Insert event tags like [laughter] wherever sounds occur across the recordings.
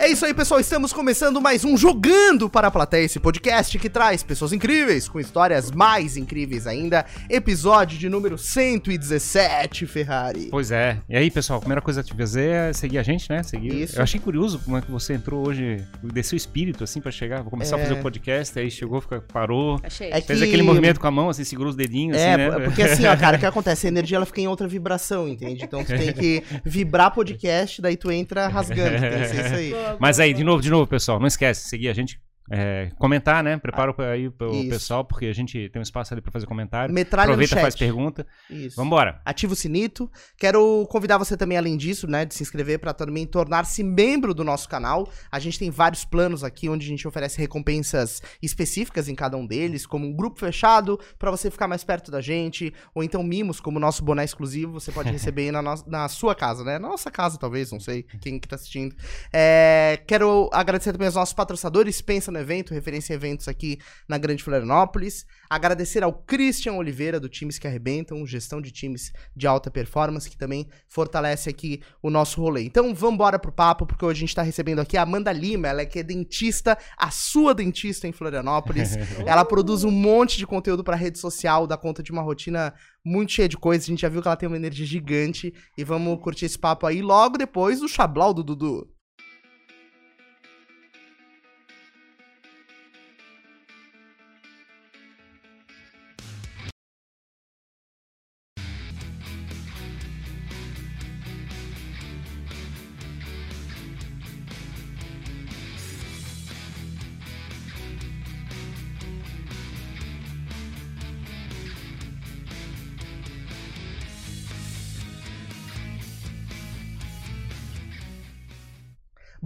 É isso aí, pessoal. Estamos começando mais um Jogando para a Plateia, esse podcast que traz pessoas incríveis, com histórias mais incríveis ainda. Episódio de número 117, Ferrari. Pois é. E aí, pessoal, a primeira coisa que te fazer é seguir a gente, né? Seguir. Isso. Eu achei curioso como é que você entrou hoje, desceu o espírito, assim, pra chegar. Vou começar É. a fazer o podcast, aí chegou, fica, parou. Achei. É Fez que- aquele movimento com a mão, assim, segurou os dedinhos, É, assim, né? porque assim, ó, [laughs] cara, o que acontece? A energia ela fica em outra vibração, entende? Então tu tem que [laughs] vibrar podcast, daí tu entra rasgando. Tem que ser isso aí. [laughs] Mas aí, de novo, de novo, pessoal, não esquece, seguir a gente. É, comentar, né? Prepara aí o Isso. pessoal, porque a gente tem um espaço ali pra fazer comentário. Metralha Aproveita, faz pergunta. Isso. Vambora. Ativa o sinito. Quero convidar você também, além disso, né, de se inscrever para também tornar-se membro do nosso canal. A gente tem vários planos aqui onde a gente oferece recompensas específicas em cada um deles, como um grupo fechado para você ficar mais perto da gente, ou então mimos, como o nosso boné exclusivo, você pode [laughs] receber aí na, no- na sua casa, né? Na nossa casa, talvez, não sei quem que tá assistindo. É, quero agradecer também aos nossos patrocinadores, Pensa no Evento, referência a eventos aqui na Grande Florianópolis. Agradecer ao Christian Oliveira, do Times que Arrebentam, gestão de times de alta performance, que também fortalece aqui o nosso rolê. Então, vamos embora pro papo, porque hoje a gente tá recebendo aqui a Amanda Lima, ela é que é dentista, a sua dentista em Florianópolis. [laughs] ela produz um monte de conteúdo pra rede social, dá conta de uma rotina muito cheia de coisas. A gente já viu que ela tem uma energia gigante. E vamos curtir esse papo aí logo depois do Chablau do Dudu.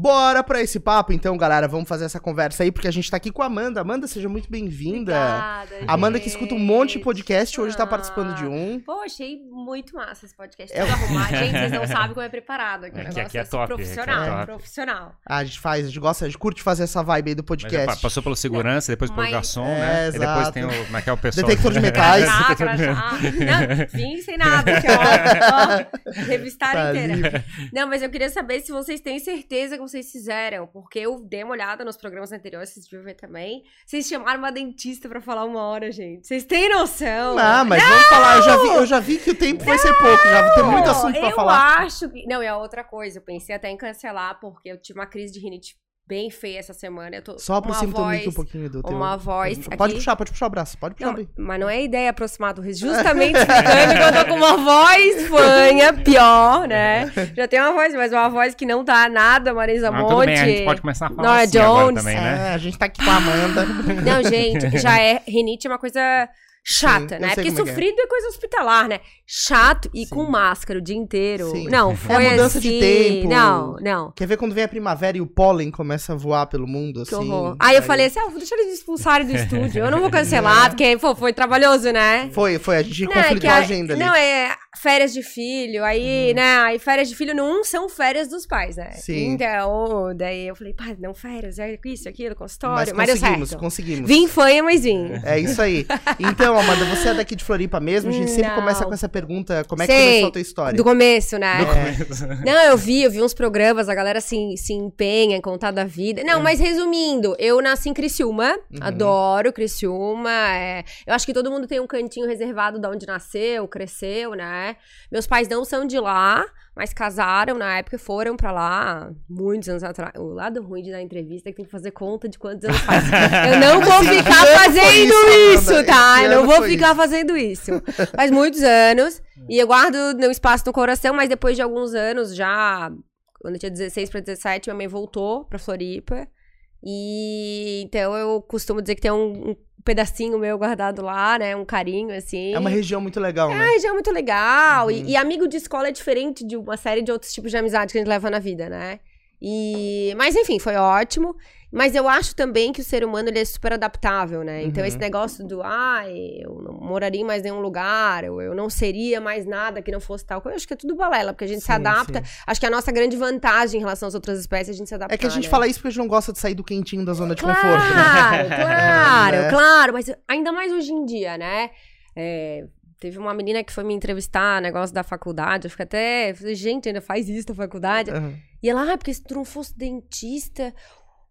Bora pra esse papo, então, galera. Vamos fazer essa conversa aí, porque a gente tá aqui com a Amanda. Amanda, seja muito bem-vinda. Obrigada, Amanda que escuta um monte de gente. podcast, hoje tá Ah. participando de um. Pô, achei muito massa esse podcast. É- Tudo arrumado. [laughs] Gente, vocês não sabem como é preparado aqui. O Aqui- negócio aqui é é top, aqui é profissional. top. profissional. Ah, a gente faz, a gente gosta, a gente curte fazer essa vibe aí do Mas podcast. pa- passou pelo segurança, depois pelo Mas- garçom, É, né? E depois exato. tem o. Como é que é o pessoal? Detector de metais. [laughs] Crachá. Não, vim sem nada. Aqui, ó, [laughs] ó, revistaram Tá inteira. Não, mas eu queria saber se vocês têm certeza que vocês fizeram. Porque eu dei uma olhada nos programas anteriores, vocês deviam ver também. Vocês chamaram uma dentista pra falar uma hora, gente. Vocês têm noção? Não, mas vamos falar. Eu já, vi, eu já vi que o tempo vai ser pouco, já tem muito assunto pra eu falar. acho que. Não, e a outra coisa, eu pensei até em cancelar, porque eu tive uma crise de rinite bem feia essa semana. Eu tô Só aproxima voz, mic um pouquinho do teu. Uma voz. Pode aqui. puxar, pode puxar o braço, pode puxar Não, bem. mas não é ideia aproximar do riso. [laughs] Justamente explicando que eu tô com uma voz fanha, pior, né? Já tem uma voz, mas uma voz que não tá nada Marisa Não, Monte. tudo bem, a gente pode começar a falar Não, é assim agora Jones. também, né? É, a gente tá aqui com a Amanda. Não, gente, já é. [laughs] Rinite é uma coisa chata, Sim, né? Porque é que é. sofrido é coisa hospitalar, né? Chato e Sim. com máscara o dia inteiro. Sim. Não, foi É mudança de assim. tempo. Não, não. Quer ver quando vem a primavera e o pólen começa a voar pelo mundo, Que assim? horror. Aí eu falei assim, ah, vou deixar eles expulsarem do [laughs] estúdio. Eu não vou cancelar, porque, pô, foi trabalhoso, né? Foi, foi, a gente Não, é conflitou a a- agenda ali. Não, é férias de filho, aí, né, aí férias de filho não são férias dos pais, né? Sim. Então, daí eu falei, pai, não férias, é isso, aquilo, consultório, Mas mas, deu conseguimos, certo. conseguimos. Vim fanha, mas vim. É isso aí. [laughs] Então, Amanda, você é daqui de Floripa mesmo? A gente sempre Não. começa com essa pergunta: como é que Sei. começou a tua história? Do começo, né? É. Não, eu vi, eu vi uns programas, a galera se, se empenha em contar da vida. Não, mas resumindo, eu nasci em Criciúma, Uhum. adoro Criciúma. é, eu acho que todo mundo tem um cantinho reservado de onde nasceu, cresceu, né? Meus pais não são de lá, mas casaram na época e foram pra lá muitos anos atrás. O lado ruim de dar entrevista é que tem que fazer conta de quantos anos faz. [laughs] Eu não vou ficar fazendo isso, isso, tá? Eu não vou ficar isso? fazendo isso. Faz muitos anos. [laughs] E eu guardo meu espaço no coração, mas depois de alguns anos, já quando eu tinha 16 para 17, minha mãe voltou pra Floripa. E então eu costumo dizer que tem um, um pedacinho meu guardado lá, né? Um carinho, assim. É uma região muito legal, né? É uma região muito legal. Uhum. E, e amigo de escola é diferente de uma série de outros tipos de amizade que a gente leva na vida, né? E, mas enfim, foi ótimo. Mas eu acho também que o ser humano ele é super adaptável, né? Então Uhum. esse negócio do, ah, eu não moraria em mais nenhum lugar, ou eu não seria mais nada que não fosse tal coisa, eu acho que é tudo balela, porque a gente se Sim, adapta. sim. Acho que a nossa grande vantagem em relação às outras espécies é a gente se adaptar. É que a gente né? fala isso porque a gente não gosta de sair do quentinho da zona de Claro, conforto, né? claro, [laughs] É, né? claro. Mas ainda mais hoje em dia, né? É, teve uma menina que foi me entrevistar, negócio da faculdade. Eu fiquei até. eu Falei, gente, ainda faz isso na faculdade. Aham. E ela, ah, porque se tu não fosse dentista,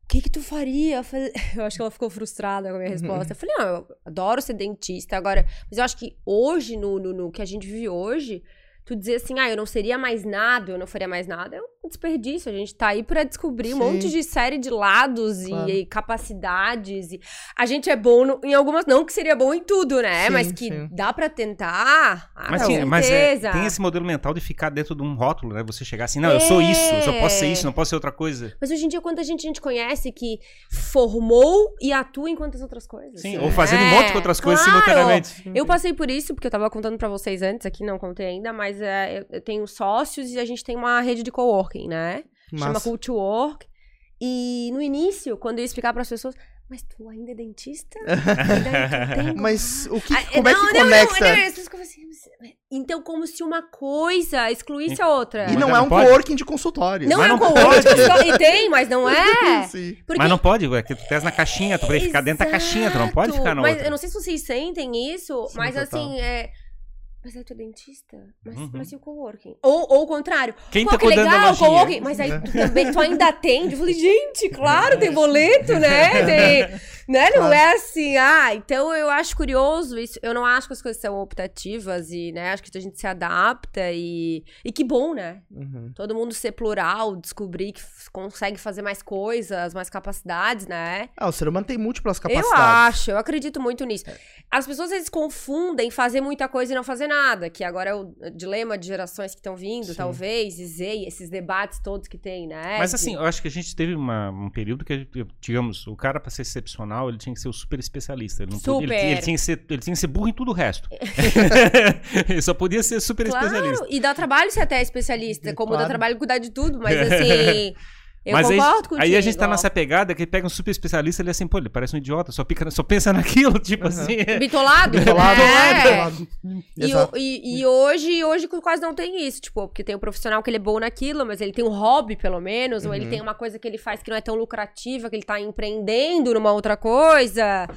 o que que tu faria? Eu, falei- [laughs] eu acho que ela ficou frustrada com a minha resposta. Eu falei, não, eu adoro ser dentista. Agora, mas eu acho que hoje, no, no, no que a gente vive hoje, tu dizer assim, ah, eu não seria mais nada, eu não faria mais nada, é um desperdício. A gente tá aí pra descobrir um Sim. monte de série de lados Claro. e, capacidades. E a gente é bom no- em algumas, não que seria bom em tudo, né? Sim, mas que sim. dá pra tentar. Ah, Mas, sim, mas é, tem esse modelo mental de ficar dentro de um rótulo, né? Você chegar assim, não, eu sou isso, eu só posso ser É. isso, não posso ser outra coisa. Mas hoje em dia, quanta gente a gente conhece que formou e atua em quantas outras coisas? Sim, né? ou fazendo um monte de outras coisas claro. simultaneamente. Eu passei por isso, porque eu tava contando pra vocês antes, aqui não contei ainda, mas é, eu, tenho sócios e a gente tem uma rede de coworking, né? Chama Massa. Cult Work. E no início, quando eu ia explicar pras pessoas, mas tu ainda é dentista? [laughs] Ainda tem [laughs] Mas o que, Ah, como é não, que não, conecta? Não, não, as pessoas ficam assim, mas- então, como se uma coisa excluísse a outra. E Mas não não é um pode? coworking de consultório. Não Mas é não um coworking, só- e tem, mas não é. Porque Mas não pode, é que tu tens na caixinha, tu vai ficar dentro da caixinha, tu não pode ficar na mas outra. eu não sei se vocês sentem isso, Sim, mas total. assim, é. Mas aí tu é dentista? Mas, Uhum. mas e o coworking? Ou, ou o contrário. Quem Pô, tá que cuidando da legal, lojinha? coworking. Mas aí tu também, tu ainda atende? Eu falei, gente, claro, [laughs] tem boleto, né? [laughs] Tem, né? Não Claro. é assim, ah, então eu acho curioso isso. Eu não acho que as coisas são optativas e, né, acho que a gente se adapta e, e que bom, né? Uhum. Todo mundo ser plural, descobrir que consegue fazer mais coisas, mais capacidades, né? Ah, o ser humano tem múltiplas Eu capacidades. acho, eu acredito muito nisso. As pessoas às vezes confundem fazer muita coisa e não fazer nada, que agora é o dilema de gerações que estão vindo, Sim. talvez, e Z, esses debates todos que tem, né? Mas assim, eu acho que a gente teve uma- um período que, digamos, o cara pra ser excepcional, ele tinha que ser o super especialista. Ele, não podia- ele Super. tinha- ele tinha que ser, ele tinha que ser burro em tudo o resto. [laughs] [laughs] ele só podia ser super especialista. Claro, e dá trabalho ser até especialista, como Claro. dá trabalho cuidar de tudo, mas assim, [laughs] eu Mas aí, concordo contigo. aí a gente tá nessa pegada que ele pega um super especialista, ele é assim, pô, ele parece um idiota, só, pica, só pensa [laughs] naquilo, tipo assim. Bitolado? [laughs] Bitolado, é. bitolado. E, e- e hoje, hoje quase não tem isso, tipo, porque tem um profissional que ele é bom naquilo, mas ele tem um hobby, pelo menos, ou ele Uhum. tem uma coisa que ele faz que não é tão lucrativa, que ele tá empreendendo numa outra coisa.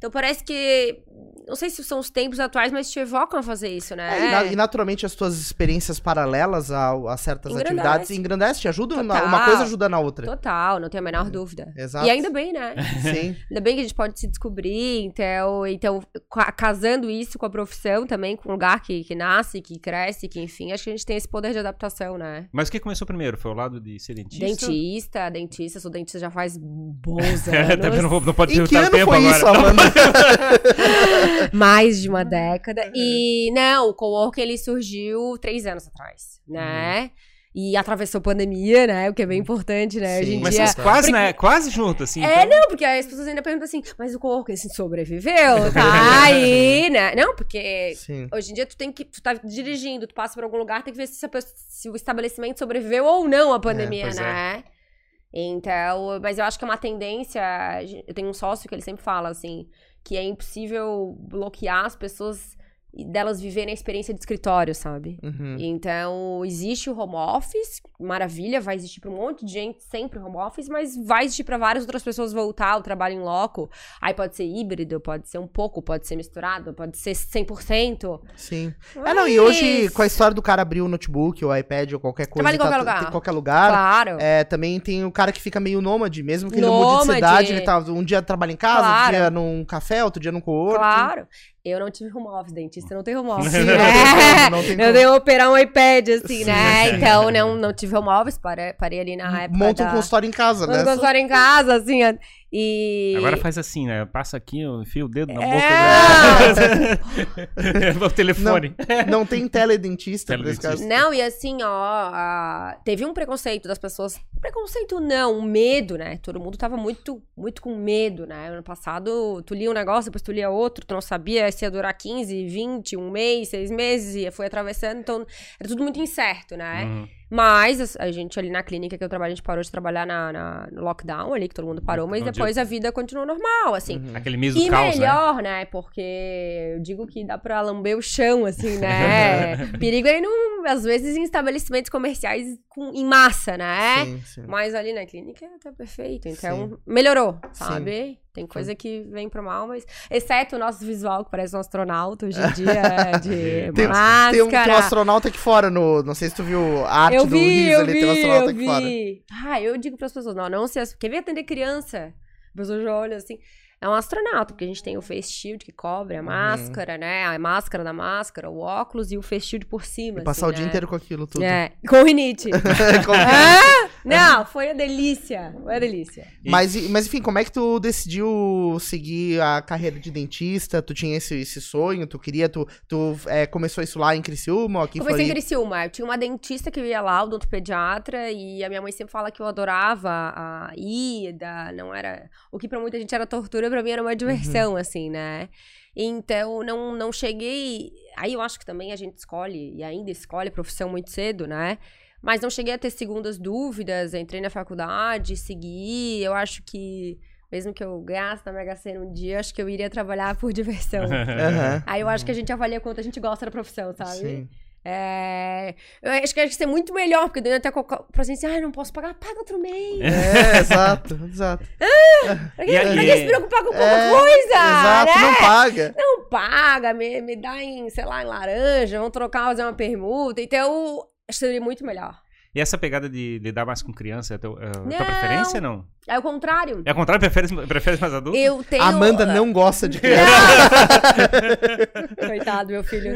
Então parece que. Não sei se são os tempos atuais, mas te evocam a fazer isso, É, né? e, na- e naturalmente as tuas experiências paralelas a, a certas Engrandece. atividades engrandecem, te ajudam, na- uma coisa ajuda na outra. Total, não tenho a menor dúvida. Exato. E ainda bem, né? Sim. [laughs] Ainda bem que a gente pode se descobrir, então, então ca- casando isso com a profissão também, com o lugar que, que nasce, que cresce, que enfim, acho que a gente tem esse poder de adaptação, né? Mas o que começou primeiro? Foi o lado de ser dentista? Dentista, dentista, sou dentista já faz bons [laughs] É, também não, anos. vou- não pode Em que ano tempo foi agora. isso, Amanda? [laughs] Mais de uma década. E, não, o coworking, ele surgiu três anos atrás, né? E atravessou pandemia, né? O que é bem importante, né? Hoje em Sim. Mas dia... quase, né? Quase junto, assim. É, então- não, porque as pessoas ainda perguntam assim, mas o coworking assim, sobreviveu, [laughs] tá aí, né? Não, porque Sim. Hoje em dia, tu tem que. Tu tá dirigindo, tu passa por algum lugar, tem que ver se, pessoa- se o estabelecimento sobreviveu ou não à pandemia, pois é. né? Então, mas eu acho que é uma tendência. Eu tenho um sócio que ele sempre fala assim: que é impossível bloquear as pessoas delas viverem a experiência de escritório, sabe? Uhum. Então, existe o home office, maravilha, vai existir para um monte de gente sempre home office, mas vai existir para várias outras pessoas voltar ao trabalho em loco. Aí pode ser híbrido, pode ser um pouco, pode ser misturado, pode ser 100%. Sim. É, não, e hoje, Mas- com a história do cara abrir o notebook, ou iPad, ou qualquer coisa. Trabalha em tá qualquer tu- lugar. Em qualquer lugar. Claro. É, também tem o cara que fica meio nômade, mesmo que ele mude de Nômade. cidade, ele tá um dia trabalha em casa, Claro. um dia num café, outro dia num coworking. Claro. Eu não tive home office, dentista não tem home [laughs] office. Sim, É. não tem Eu que operar um iPad, assim, Sim. né? Então, não, não tive home office, parei, parei ali na época Monta um da... consultório em casa, Um né? consultório em casa, assim. E... Agora faz assim, né? Passa aqui, eu enfio o dedo na É. boca. [laughs] [laughs] o telefone. Não tem teledentista Teledentista. caso. Não, e assim, ó, a- teve um preconceito das pessoas. Preconceito não, um medo, né? Todo mundo tava muito, muito com medo, né? Ano passado, tu lia um negócio, depois tu lia outro, tu não sabia se ia durar 15, 20, um mês, seis meses, e foi atravessando, então era tudo muito incerto, né? Uhum. Mas a, gente ali na clínica que eu trabalho, a gente parou de trabalhar na, na- no lockdown ali, que todo mundo parou, mas depois a vida continuou normal, assim. Uhum. Aquele mês do E caos, né? melhor, né? Porque eu digo que dá pra lamber o chão, assim, né? [laughs] Perigo aí não às vezes, em estabelecimentos comerciais com, em massa, né? Sim, sim. Mas ali na clínica tá perfeito. Então, melhorou, Sim. Tem coisa que vem pro mal, mas. Exceto o nosso visual, que parece um astronauta hoje em [laughs] dia, de Tem, máscara. tem um, tem um astronauta aqui fora no. Não sei se tu viu a arte eu do vi, Riz ali, vi, tem um astronauta aqui fora. vi. Ah, eu digo pras pessoas, não, não se... Quer ver atender criança? A pessoa já olha assim... É um astronauta, porque a gente tem o face shield que cobre Uhum. a máscara, né? A máscara da máscara, o óculos e o face shield por cima. E passar assim, o dia né? inteiro com aquilo tudo. É, com rinite. [laughs] Com- ah, não, foi a delícia. Foi a delícia. Mas, mas enfim, como é que tu decidiu seguir a carreira de dentista? Tu tinha esse, esse sonho? Tu queria? Tu, tu é, começou isso lá em Criciúma aqui em Comecei em? Criciúma. Eu tinha uma dentista que ia lá, odontopediatra, e a minha mãe sempre fala que eu adorava a ida, não era... O que pra muita gente era tortura, pra mim era uma diversão, assim, né? Então, não, não cheguei... Aí eu acho que também a gente escolhe, e ainda escolhe profissão muito cedo, né? Mas não cheguei a ter segundas dúvidas, entrei na faculdade, segui, eu acho que... Mesmo que eu ganhasse na Mega Sena um dia, acho que eu iria trabalhar por diversão. [laughs] Aham. Aí eu acho que a gente avalia quanto a gente gosta da profissão, sabe? Sim. É, eu acho que ia ser muito melhor, porque daí até pra assim, ah, não posso pagar, paga outro mês. É, [laughs] exato, exato. Pra que, pra que se preocupar com pouca É, coisa? Exato, né? não paga. Não paga, me, me dá em, sei lá, em laranja, vão trocar, fazer uma permuta. Então, acho que seria muito melhor. E essa pegada de lidar mais com criança é a é tua preferência, não? É o contrário. É ao contrário, prefere, prefere mais adulto? Eu tenho. Amanda não [laughs] gosta de criança. Não! [laughs] Coitado, meu filho.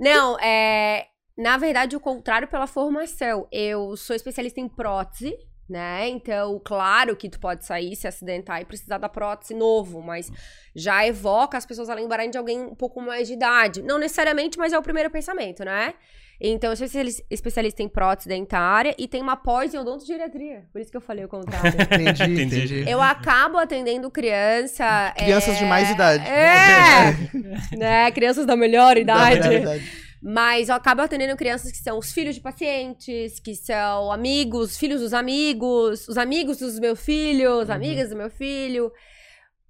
Não, é. Na verdade, o contrário pela formação. Eu sou especialista em prótese, né? Então, claro que tu pode sair, se acidentar e precisar da prótese novo, mas já evoca as pessoas a lembrarem de alguém um pouco mais de idade. Não necessariamente, mas é o primeiro pensamento, né? Então, eu sou especialis- especialista em prótese dentária e tenho uma pós em odontogeriatria. Por isso que eu falei o contrário. [laughs] Entendi, Entendi. Eu acabo atendendo criança. Crianças é, de mais idade. É! [laughs] né? Crianças da melhor idade. Da verdade. Mas eu acabo atendendo crianças que são os filhos de pacientes, que são amigos, filhos dos amigos, os amigos dos meus filhos, amigas do meu filho.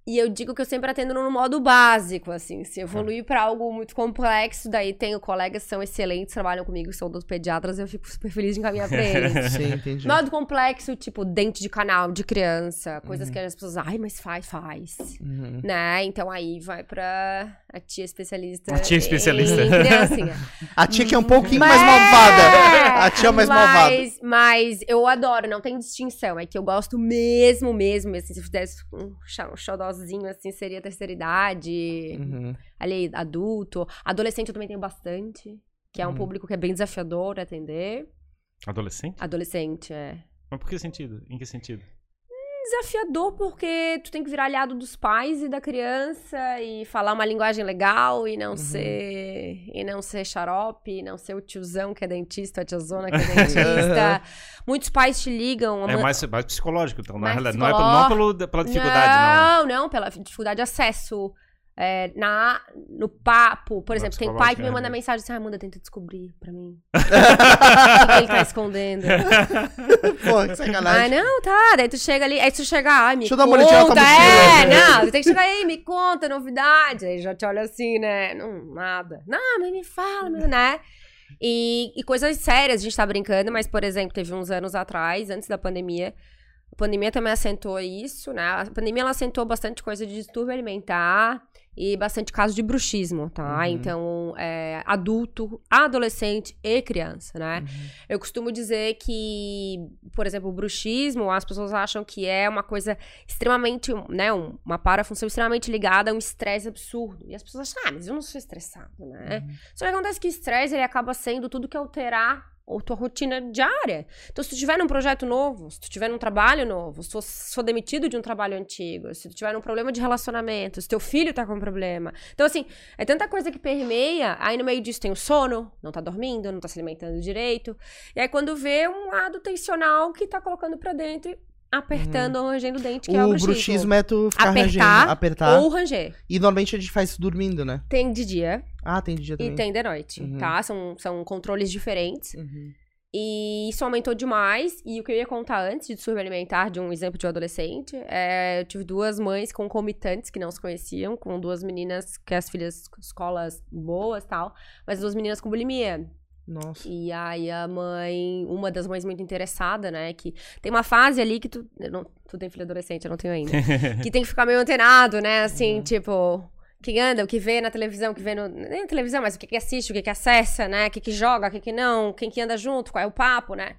E eu digo que eu sempre atendo no modo básico, assim. Se evoluir pra algo muito complexo, daí tenho colegas que são excelentes, trabalham comigo, são dos pediatras, eu fico super feliz de encaminhar pra eles. [laughs] Sim, entendi. Modo complexo, tipo dente de canal de criança, coisas que as pessoas, ai, mas faz, faz. Uhum. Né? Então aí vai pra a tia especialista. A tia especialista. Em. [laughs] A tia que é um pouquinho Mas- mais malvada. A tia mais malvada. mas, Mas eu adoro, não tem distinção. É que eu gosto mesmo, mesmo. Assim, se eu fizesse um, um xodózinho, assim, seria terceira idade, Uhum. ali, adulto. Adolescente eu também tenho bastante. Que é um Uhum. público que é bem desafiador atender. Adolescente? Adolescente, é. Mas por que sentido? Em que sentido? Desafiador porque tu tem que virar aliado dos pais e da criança e falar uma linguagem legal e não Uhum. ser e não ser xarope, e não ser o tiozão que é dentista, a tiazona que é [laughs] dentista. Muitos pais te ligam, É mais, mais psicológico, então. Mais na realidade. Não é, não pelo, pela dificuldade, não. não, não, pela dificuldade de acesso. É, na, no papo, por exemplo, tem pai que me manda né? mensagem assim, ah, Amanda, tenta descobrir pra mim. o [laughs] que ele tá escondendo? [laughs] Pô, que Ai, sacanagem. não, tá. Daí tu chega ali, aí tu chega, ai, me Deixa eu dar uma conta. olhadinha é, mochila. não, tu tem que chegar aí, me conta, novidade. Aí já te olha assim, né? Não, nada. Não, mas me fala, né? E, e coisas sérias, a gente tá brincando, mas, por exemplo, teve uns anos atrás, antes da pandemia, a pandemia também acentuou isso, né? A pandemia, ela acentuou bastante coisa de distúrbio alimentar e bastante caso de bruxismo, tá? Uhum. Então, é, adulto, adolescente e criança, né? Eu costumo dizer que, por exemplo, o bruxismo, as pessoas acham que é uma coisa extremamente, né, um- uma parafunção extremamente ligada a um estresse absurdo. E as pessoas acham, ah, mas eu não sou estressado, né? Só que acontece que o estresse, ele acaba sendo tudo que alterar a tua rotina diária. Então, se tu tiver num projeto novo, se tu tiver num trabalho novo, se tu for demitido de um trabalho antigo, se tu tiver num problema de relacionamento, se teu filho tá com um problema. Então, assim, é tanta coisa que permeia, aí no meio disso tem o sono, não tá dormindo, não tá se alimentando direito. E aí quando vê um lado tensional que tá colocando pra dentro, e apertando ou rangendo o dente, que é o O bruxismo. bruxismo é tu ficar Apertar rangendo, apertar. Ou ranger. E normalmente a gente faz isso dormindo, né? Tem de dia Ah, tem de dia e também. tem de noite, Uhum. tá? São, são controles diferentes. Uhum. E isso aumentou demais. E o que eu ia contar antes de distúrbio alimentar, de um exemplo de um adolescente, é, eu tive duas mães concomitantes que não se conheciam, com duas meninas que as filhas escolas boas e tal, mas duas meninas com bulimia. Nossa. E aí a mãe, uma das mães muito interessada, né? Que tem uma fase ali que tu. Não, tu tem filho adolescente, eu não tenho ainda. [laughs] que tem que ficar meio antenado, né? Assim, tipo. Quem anda, o que vê na televisão, o que vê no. Nem na televisão, mas o que, que assiste, o que, que acessa, né? O que, que joga, o que, que não, quem que anda junto, qual é o papo, né?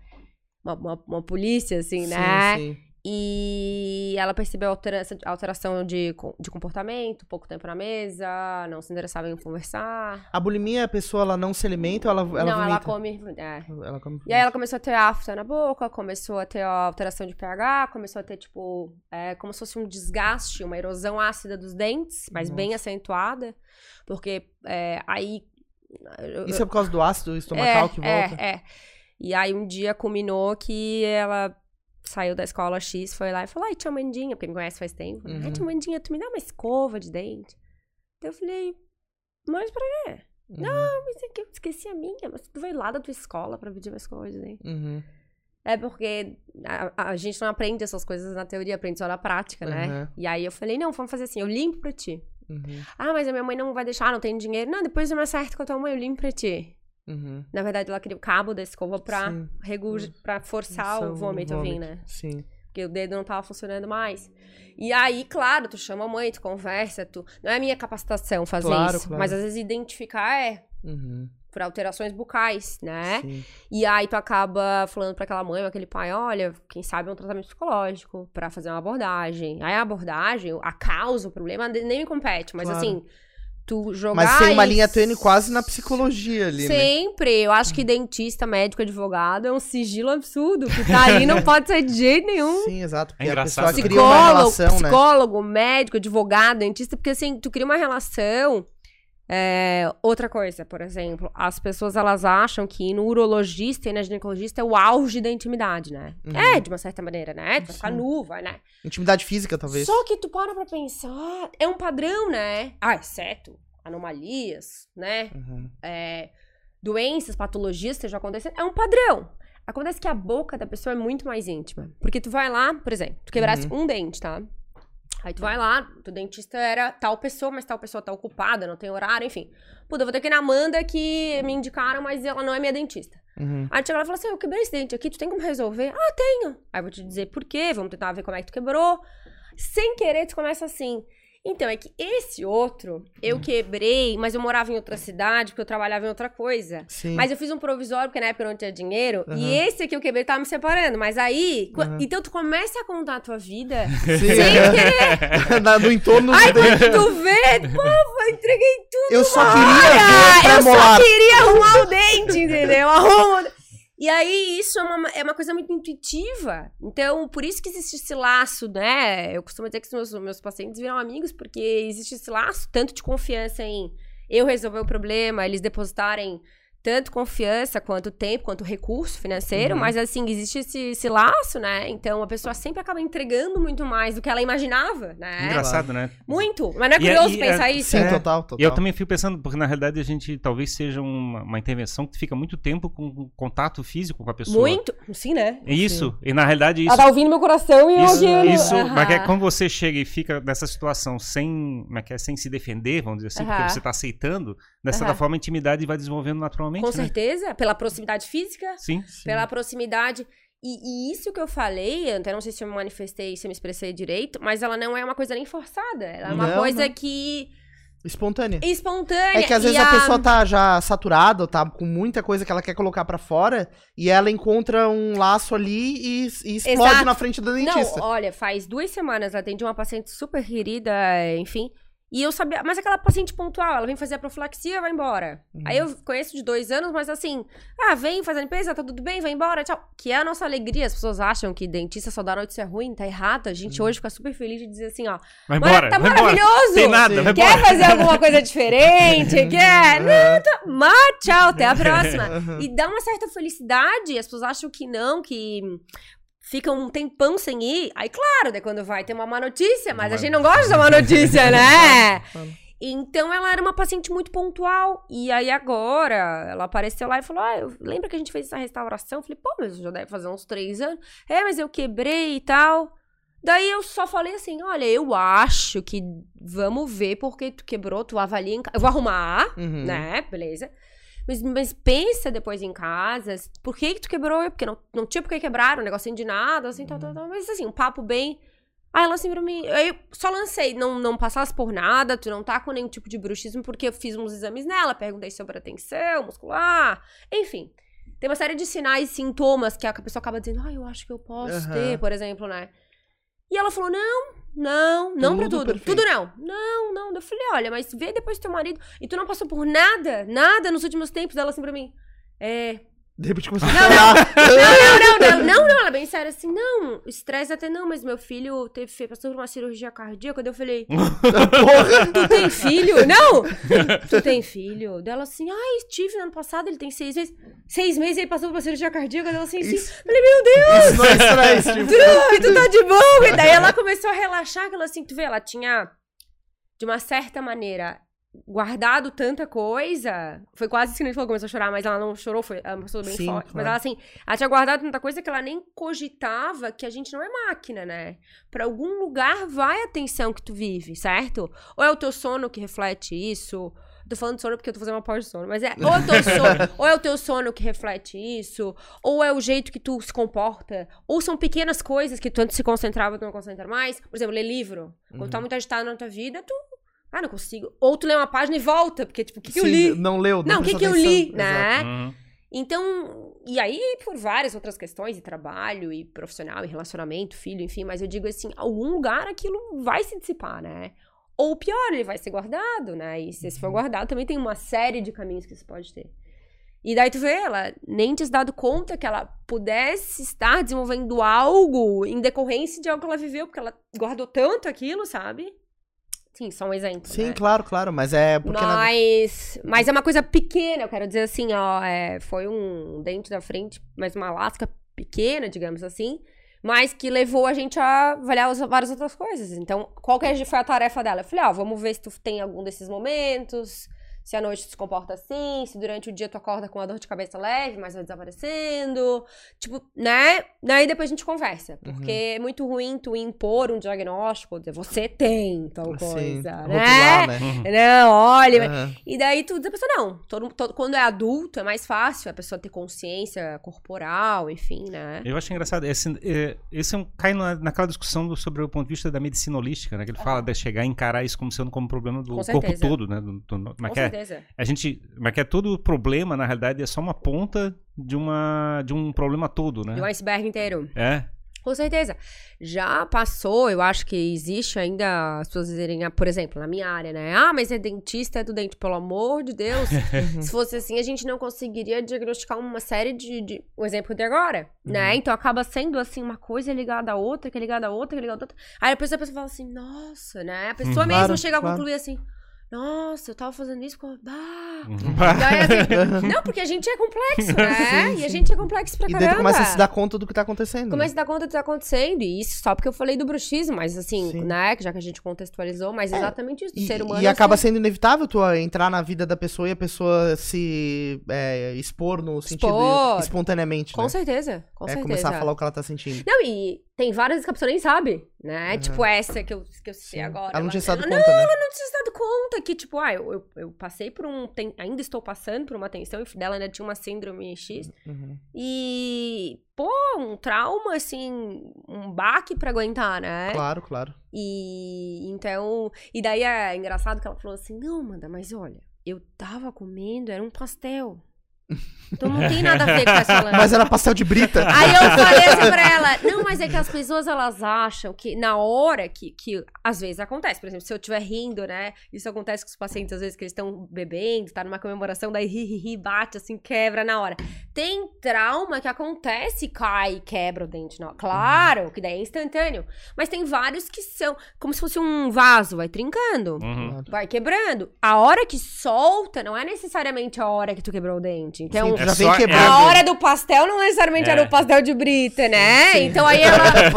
Uma, uma, uma polícia, assim, né? Sim, sim. E ela percebeu altera- alteração de, de comportamento, pouco tempo na mesa, não se interessava em conversar. A bulimia, a pessoa ela não se alimenta ou ela, ela não, ela come. é. Ela come. E aí ela começou a ter afta na boca, começou a ter ó, alteração de pH, começou a ter, tipo, é, como se fosse um desgaste, uma erosão ácida dos dentes, mas bem acentuada. Porque é, aí. Isso é por causa do ácido estomacal que volta? É, é. E aí um dia culminou que ela saiu da escola X, foi lá e falou, ai, tia Mandinha, porque me conhece faz tempo. Ai, Uhum. tia Mandinha, tu me dá uma escova de dente? Daí eu falei, mas pra quê? Uhum. Não, mas é que eu esqueci a minha, mas tu veio lá da tua escola pra pedir uma escova de dente. Uhum. É porque a, a gente não aprende essas coisas na teoria, aprende só na prática, né? Uhum. E aí eu falei, não, vamos fazer assim, eu limpo pra ti. Uhum. Ah, mas a minha mãe não vai deixar, não tem dinheiro. Não, depois eu me acerto com a tua mãe, eu limpo pra ti. Uhum. Na verdade, ela queria o cabo da escova pra, regu- pra forçar Só o vômito a vir, né? Sim. Porque o dedo não tava funcionando mais. E aí, claro, tu chama a mãe, tu conversa, tu... Não é minha capacitação fazer Claro, isso. claro. Mas às vezes identificar é Uhum. por alterações bucais, né? Sim. E aí tu acaba falando pra aquela mãe ou aquele pai, olha, quem sabe é um tratamento psicológico pra fazer uma abordagem. Aí a abordagem, a causa, o problema nem me compete, mas Claro. assim, tu jogar Mas tem uma linha tênue quase na psicologia ali, né? Sempre. Eu acho que dentista, médico, advogado é um sigilo absurdo. Que tá ali não pode ser de jeito nenhum. [laughs] Sim, exato. Porque a engraçado, pessoa né? cria uma Psicólogo, relação, né? psicólogo, médico, advogado, dentista, porque assim, tu cria uma relação. É, outra coisa, por exemplo, as pessoas elas acham que no urologista e na ginecologista é o auge da intimidade, né? Uhum. É, de uma certa maneira, né? Tu vai ficar nu, vai, né? Intimidade física, talvez. Só que tu para pra pensar, é um padrão, né? Ah, exceto anomalias, né? Uhum. é, doenças, patologias que estejam acontecendo, é um padrão. Acontece que a boca da pessoa é muito mais íntima. Porque tu vai lá, por exemplo, tu quebrasse Uhum. um dente, tá? Aí tu vai lá, tu dentista era tal pessoa, mas tal pessoa tá ocupada, não tem horário, enfim. Puta, eu vou ter que ir na Amanda que me indicaram, mas ela não é minha dentista. Uhum. Aí tu chega lá e fala assim, eu quebrei esse dente aqui, tu tem como resolver? Ah, tenho. Aí eu vou te dizer por quê, vamos tentar ver como é que tu quebrou. Sem querer, tu começa assim. Então, é que esse outro, eu Hum. quebrei, mas eu morava em outra cidade, porque eu trabalhava em outra coisa. Sim. Mas eu fiz um provisório, porque na época eu não tinha dinheiro. Aham. E esse aqui eu quebrei, tava me separando. Mas aí. Aham. Então tu começa a contar a tua vida [laughs] Sim. sem querer. [laughs] Na- no entorno dente. quando tu vê, pô, eu entreguei tudo. Eu só queria ver Ah, o eu só queria arrumar o dente, entendeu? Arruma. E aí, isso é uma, é uma coisa muito intuitiva. Então, por isso que existe esse laço, né? Eu costumo dizer que os meus, meus pacientes viram amigos, porque existe esse laço, tanto de confiança em eu resolver o problema, eles depositarem tanto confiança, quanto tempo, quanto recurso financeiro, Uhum. mas assim, existe esse, esse laço, né? Então a pessoa sempre acaba entregando muito mais do que ela imaginava, né? Engraçado, né? Muito. Mas não é E curioso aí, pensar é, isso? Sim, É. total, total. E eu também fico pensando, porque na realidade a gente talvez seja uma, uma intervenção que fica muito tempo com contato físico com a pessoa. Muito. Sim, né? É isso. E na realidade isso. Ela tá ouvindo meu coração e eu Isso, isso Aham. mas é quando você chega e fica nessa situação sem, como é que é, sem se defender, vamos dizer assim, Aham. porque você tá aceitando, dessa Aham. forma a intimidade vai desenvolvendo naturalmente, Com né? certeza, pela proximidade física, Sim. Sim. pela proximidade. E, e isso que eu falei, eu até não sei se eu me manifestei, se eu me expressei direito, mas ela não é uma coisa nem forçada. Ela é uma Não, coisa não. que. Espontânea. espontânea. É que às vezes e a... pessoa tá já saturada, ou tá com muita coisa que ela quer colocar pra fora, e ela encontra um laço ali e, e explode Exato. na frente da dentista. Não, olha, faz duas semanas atendi uma paciente super querida, enfim. E eu sabia, mas aquela paciente pontual, ela vem fazer a profilaxia, vai embora. Uhum. Aí eu conheço de dois anos, mas assim, ah, vem fazer a limpeza, tá tudo bem, vai embora, tchau. Que é a nossa alegria. As pessoas acham que dentista só dá notícia ruim, tá errado. A gente hoje fica super feliz de dizer assim, ó. Vai "Mara- embora, tá vai maravilhoso! Tem nada, vai Quer embora. fazer alguma coisa diferente? [laughs] Quer? Não, tá... Mas tchau, até a [laughs] próxima. Uhum. E dá uma certa felicidade. As pessoas acham que não, que fica um tempão sem ir. Aí, claro, daí quando vai ter uma má notícia, mas a Vai. gente não gosta de uma [laughs] notícia, né? [laughs] Então ela era uma paciente muito pontual. E aí agora ela apareceu lá e falou: Ah, eu lembro que a gente fez essa restauração. Eu falei, pô, mas já deve fazer uns três anos. É, mas eu quebrei e tal. Daí eu só falei assim: olha, eu acho que vamos ver porque tu quebrou, tu avalia em Eu vou arrumar, Uhum. né? Beleza. Mas, mas pensa depois em casa, por que que tu quebrou? Porque não, não tinha por que quebrar, um negocinho de nada, assim, tal, tal, tal. Mas assim, um papo bem... Aí ela assim pra mim, aí eu só lancei, não, não passasse por nada, tu não tá com nenhum tipo de bruxismo, porque eu fiz uns exames nela, perguntei sobre a tensão muscular, enfim. Tem uma série de sinais, sintomas que a pessoa acaba dizendo, ah, eu acho que eu posso Aham. ter, por exemplo, né? E ela falou, não, não, não pra Tudo tudo. perfeito. Tudo não. Não, não. Eu falei, olha, mas vê depois do teu marido. E tu não passou por nada, nada nos últimos tempos. Ela assim pra mim. É. De repente começou a Não, chorar. Não, não, não, não, não, não. Ela é bem séria assim, não. Estresse até não, mas meu filho teve, passou por uma cirurgia cardíaca. Daí eu falei, Porra! tu tem filho? Não! Tu tem filho? Dela assim, ai, tive no ano passado, ele tem seis meses. Seis meses ele passou por uma cirurgia cardíaca. Dela assim, sim. Falei, meu Deus! Isso não é estresse, tipo. Tu tá de boa. E daí ela começou a relaxar, que ela assim, tu vê, ela tinha, de uma certa maneira, guardado tanta coisa. Foi quase isso que a gente falou, começou a chorar, mas ela não chorou, foi, ela passou bem Sim, forte. Mas claro. ela assim, ela tinha guardado tanta coisa que ela nem cogitava que a gente não é máquina, né? Pra algum lugar vai a tensão que tu vive, certo? Ou é o teu sono que reflete isso. Tô falando de sono porque eu tô fazendo uma pós de sono, mas é ou é o teu [laughs] sono, ou é o teu sono que reflete isso, ou é o jeito que tu se comporta, ou são pequenas coisas que tu antes se concentrava, tu não concentra mais. Por exemplo, ler livro. Quando tu tá muito agitado na tua vida, tu ah, não consigo. Ou tu lê uma página e volta, porque tipo, o que, que eu Sim, li? Não leu, Não, o que, que eu li, né? Uhum. Então, e aí por várias outras questões, e trabalho, e profissional, e relacionamento, filho, enfim, mas eu digo assim, algum lugar aquilo vai se dissipar, né? Ou pior, ele vai ser guardado, né? E se esse for guardado, também tem uma série de caminhos que isso pode ter. E daí tu vê, ela nem tinha se dado conta que ela pudesse estar desenvolvendo algo em decorrência de algo que ela viveu, porque ela guardou tanto aquilo, sabe? Sim, só um exemplo. Sim, né? claro, claro, mas é porque na- Mas, mas é uma coisa pequena, eu quero dizer assim, ó, é, foi um dente da frente, mas uma lasca pequena, digamos assim, mas que levou a gente a avaliar as- várias outras coisas. Então, qual que é- foi a tarefa dela? Eu falei, ó, vamos ver se tu tem algum desses momentos, se à noite se comporta assim, se durante o dia tu acorda com uma dor de cabeça leve, mas vai desaparecendo, tipo, né? Daí depois a gente conversa, porque é muito ruim tu impor um diagnóstico, dizer, você tem tal Sim, coisa, rotular, né? né? Não, olha, Aham. e daí tu diz a pessoa, não, todo, todo- quando é adulto é mais fácil a pessoa ter consciência corporal, enfim, né? Eu acho engraçado. Esse, é, esse é um, cai na, naquela discussão do- sobre o ponto de vista da medicina holística, né? Que ele fala de chegar e encarar isso como sendo como um problema do Com corpo todo, né? Do, do, é, certeza. a gente, mas que é todo problema, na realidade, é só uma ponta de, uma, de um problema todo, né? De um iceberg inteiro. É. Com certeza. Já passou, eu acho que existe ainda as pessoas dizerem, ah, por exemplo, na minha área, né? Ah, mas é dentista, é do dente, pelo amor de Deus. [laughs] Se fosse assim, a gente não conseguiria diagnosticar uma série de. de o exemplo de agora, né? Então acaba sendo assim, uma coisa ligada à outra, que é ligada à outra, que é ligada à outra. Aí depois a pessoa fala assim, nossa, né? A pessoa Uhum. mesmo Claro, chega a claro. concluir assim. Nossa, eu tava fazendo isso com. Ah! Daí, assim, [laughs] não, porque a gente é complexo, né? Sim, E a sim. gente é complexo pra E caramba. daí tu começa a se dar conta do que tá acontecendo. Começa a dar conta do que tá acontecendo. E isso só porque eu falei do bruxismo, mas assim, Sim. né? Já que a gente contextualizou, mas exatamente isso. Do E, ser humano. e é acaba ser- sendo inevitável tu ah, entrar na vida da pessoa e a pessoa se é, expor no sentido Expor. espontaneamente, Com né? certeza. Com é certeza. começar a falar o que ela tá sentindo. Não, e tem várias que a pessoa nem sabe, né? Uhum. Tipo essa que eu, que eu sei agora. Ela não tinha se dado ela, conta, né? não tinha se dado conta que, tipo, ah, eu, eu, eu passei por um. tem- ainda estou passando por uma tensão, e dela ainda tinha uma síndrome X. Uhum. E, pô, um trauma, assim, um baque pra aguentar, né? Claro, claro. E então. E daí é engraçado que ela falou assim: não, Amanda, mas olha, eu tava comendo, era um pastel. Então não tem nada a ver com essa [laughs] lã. Mas era pastel de brita. Aí eu falei assim pra ela, não, mas é que as pessoas elas acham que na hora que, que às vezes acontece, por exemplo, se eu estiver rindo, né? Isso acontece com os pacientes às vezes que eles estão bebendo, tá numa comemoração, daí ri, ri, ri, bate assim, quebra na hora. Tem trauma que acontece, cai e quebra o dente, não. Claro, que daí é instantâneo, mas tem vários que são como se fosse um vaso, vai trincando. Uhum. Vai quebrando. A hora que solta não é necessariamente a hora que tu quebrou o dente. Então, Sim, É já vem quebrando. a hora do pastel não necessariamente É. era o pastel de brita, né? sim. Então aí ela. [laughs]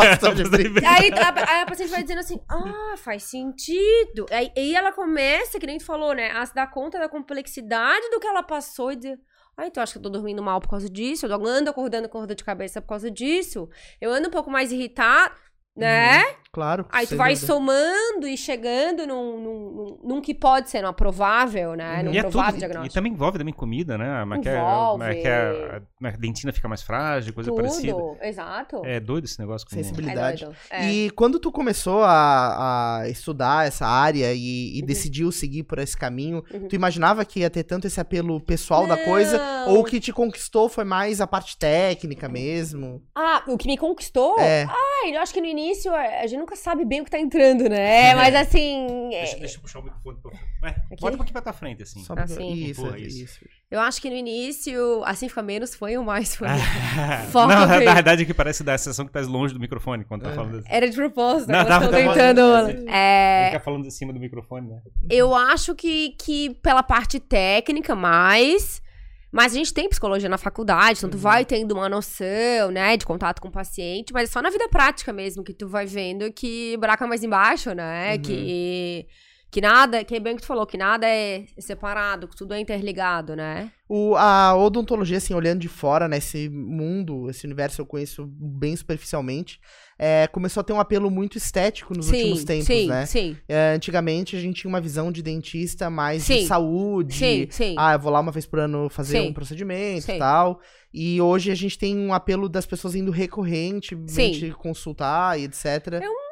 Aí a, aí a paciente vai dizendo assim: ah, faz sentido. Aí, aí ela começa, que nem tu falou, né? A se dar conta da complexidade do que ela passou e dizer. Ah, então acho que eu tô dormindo mal por causa disso. Eu ando acordando com dor de cabeça por causa disso. Eu ando um pouco mais irritada. né? Claro. Aí tu vai dúvida. somando e chegando num, num, num- num que pode ser um provável, né? Num E, é tudo, provável e, e também envolve também comida, né? Mas que, é, Envolve. que a, a dentina fica mais frágil, coisa parecida. Tudo, exato. É doido esse negócio. Com... Sensibilidade. É doido. É. E quando tu começou a, a estudar essa área e, e Uhum. decidiu seguir por esse caminho, Uhum. tu imaginava que ia ter tanto esse apelo pessoal da coisa? Não. Ou o que te conquistou foi mais a parte técnica mesmo? Ah, o que me conquistou? É. Ah, eu acho que no início a gente nunca sabe bem o que tá entrando, né? Mas assim. é- Deixa, deixa eu puxar o microfone. pra- Ué, Aqui? bota um pouquinho pra tua frente, assim. Só pra- Assim. Isso, Empurra isso. isso. Eu acho que no início, assim fica menos foi o mais foi. [laughs] não, Foca na, bem. na verdade é que parece da sensação que tá longe do microfone quando tá É. falando assim. Era de propósito, Não, tava- tô tava- tentando. Ele É, fica falando em cima do microfone, né? eu acho que, que pela parte técnica, mais. Mas a gente tem psicologia na faculdade, então tu Uhum. vai tendo uma noção, né, de contato com o paciente, mas é só na vida prática mesmo que tu vai vendo que buraco é mais embaixo, né? Uhum. Que, que nada, que é bem o que tu falou, que nada é separado, que tudo é interligado, né? O, a odontologia, assim, olhando de fora, né, esse mundo, esse universo eu conheço bem superficialmente, é, começou a ter um apelo muito estético nos últimos tempos, sim, né? sim, É, antigamente a gente tinha uma visão de dentista mais Sim. de saúde. sim, sim. Ah, eu vou lá uma vez por ano fazer Sim. um procedimento e Sim. tal. E hoje a gente tem um apelo das pessoas indo recorrentemente consultar e etc. É um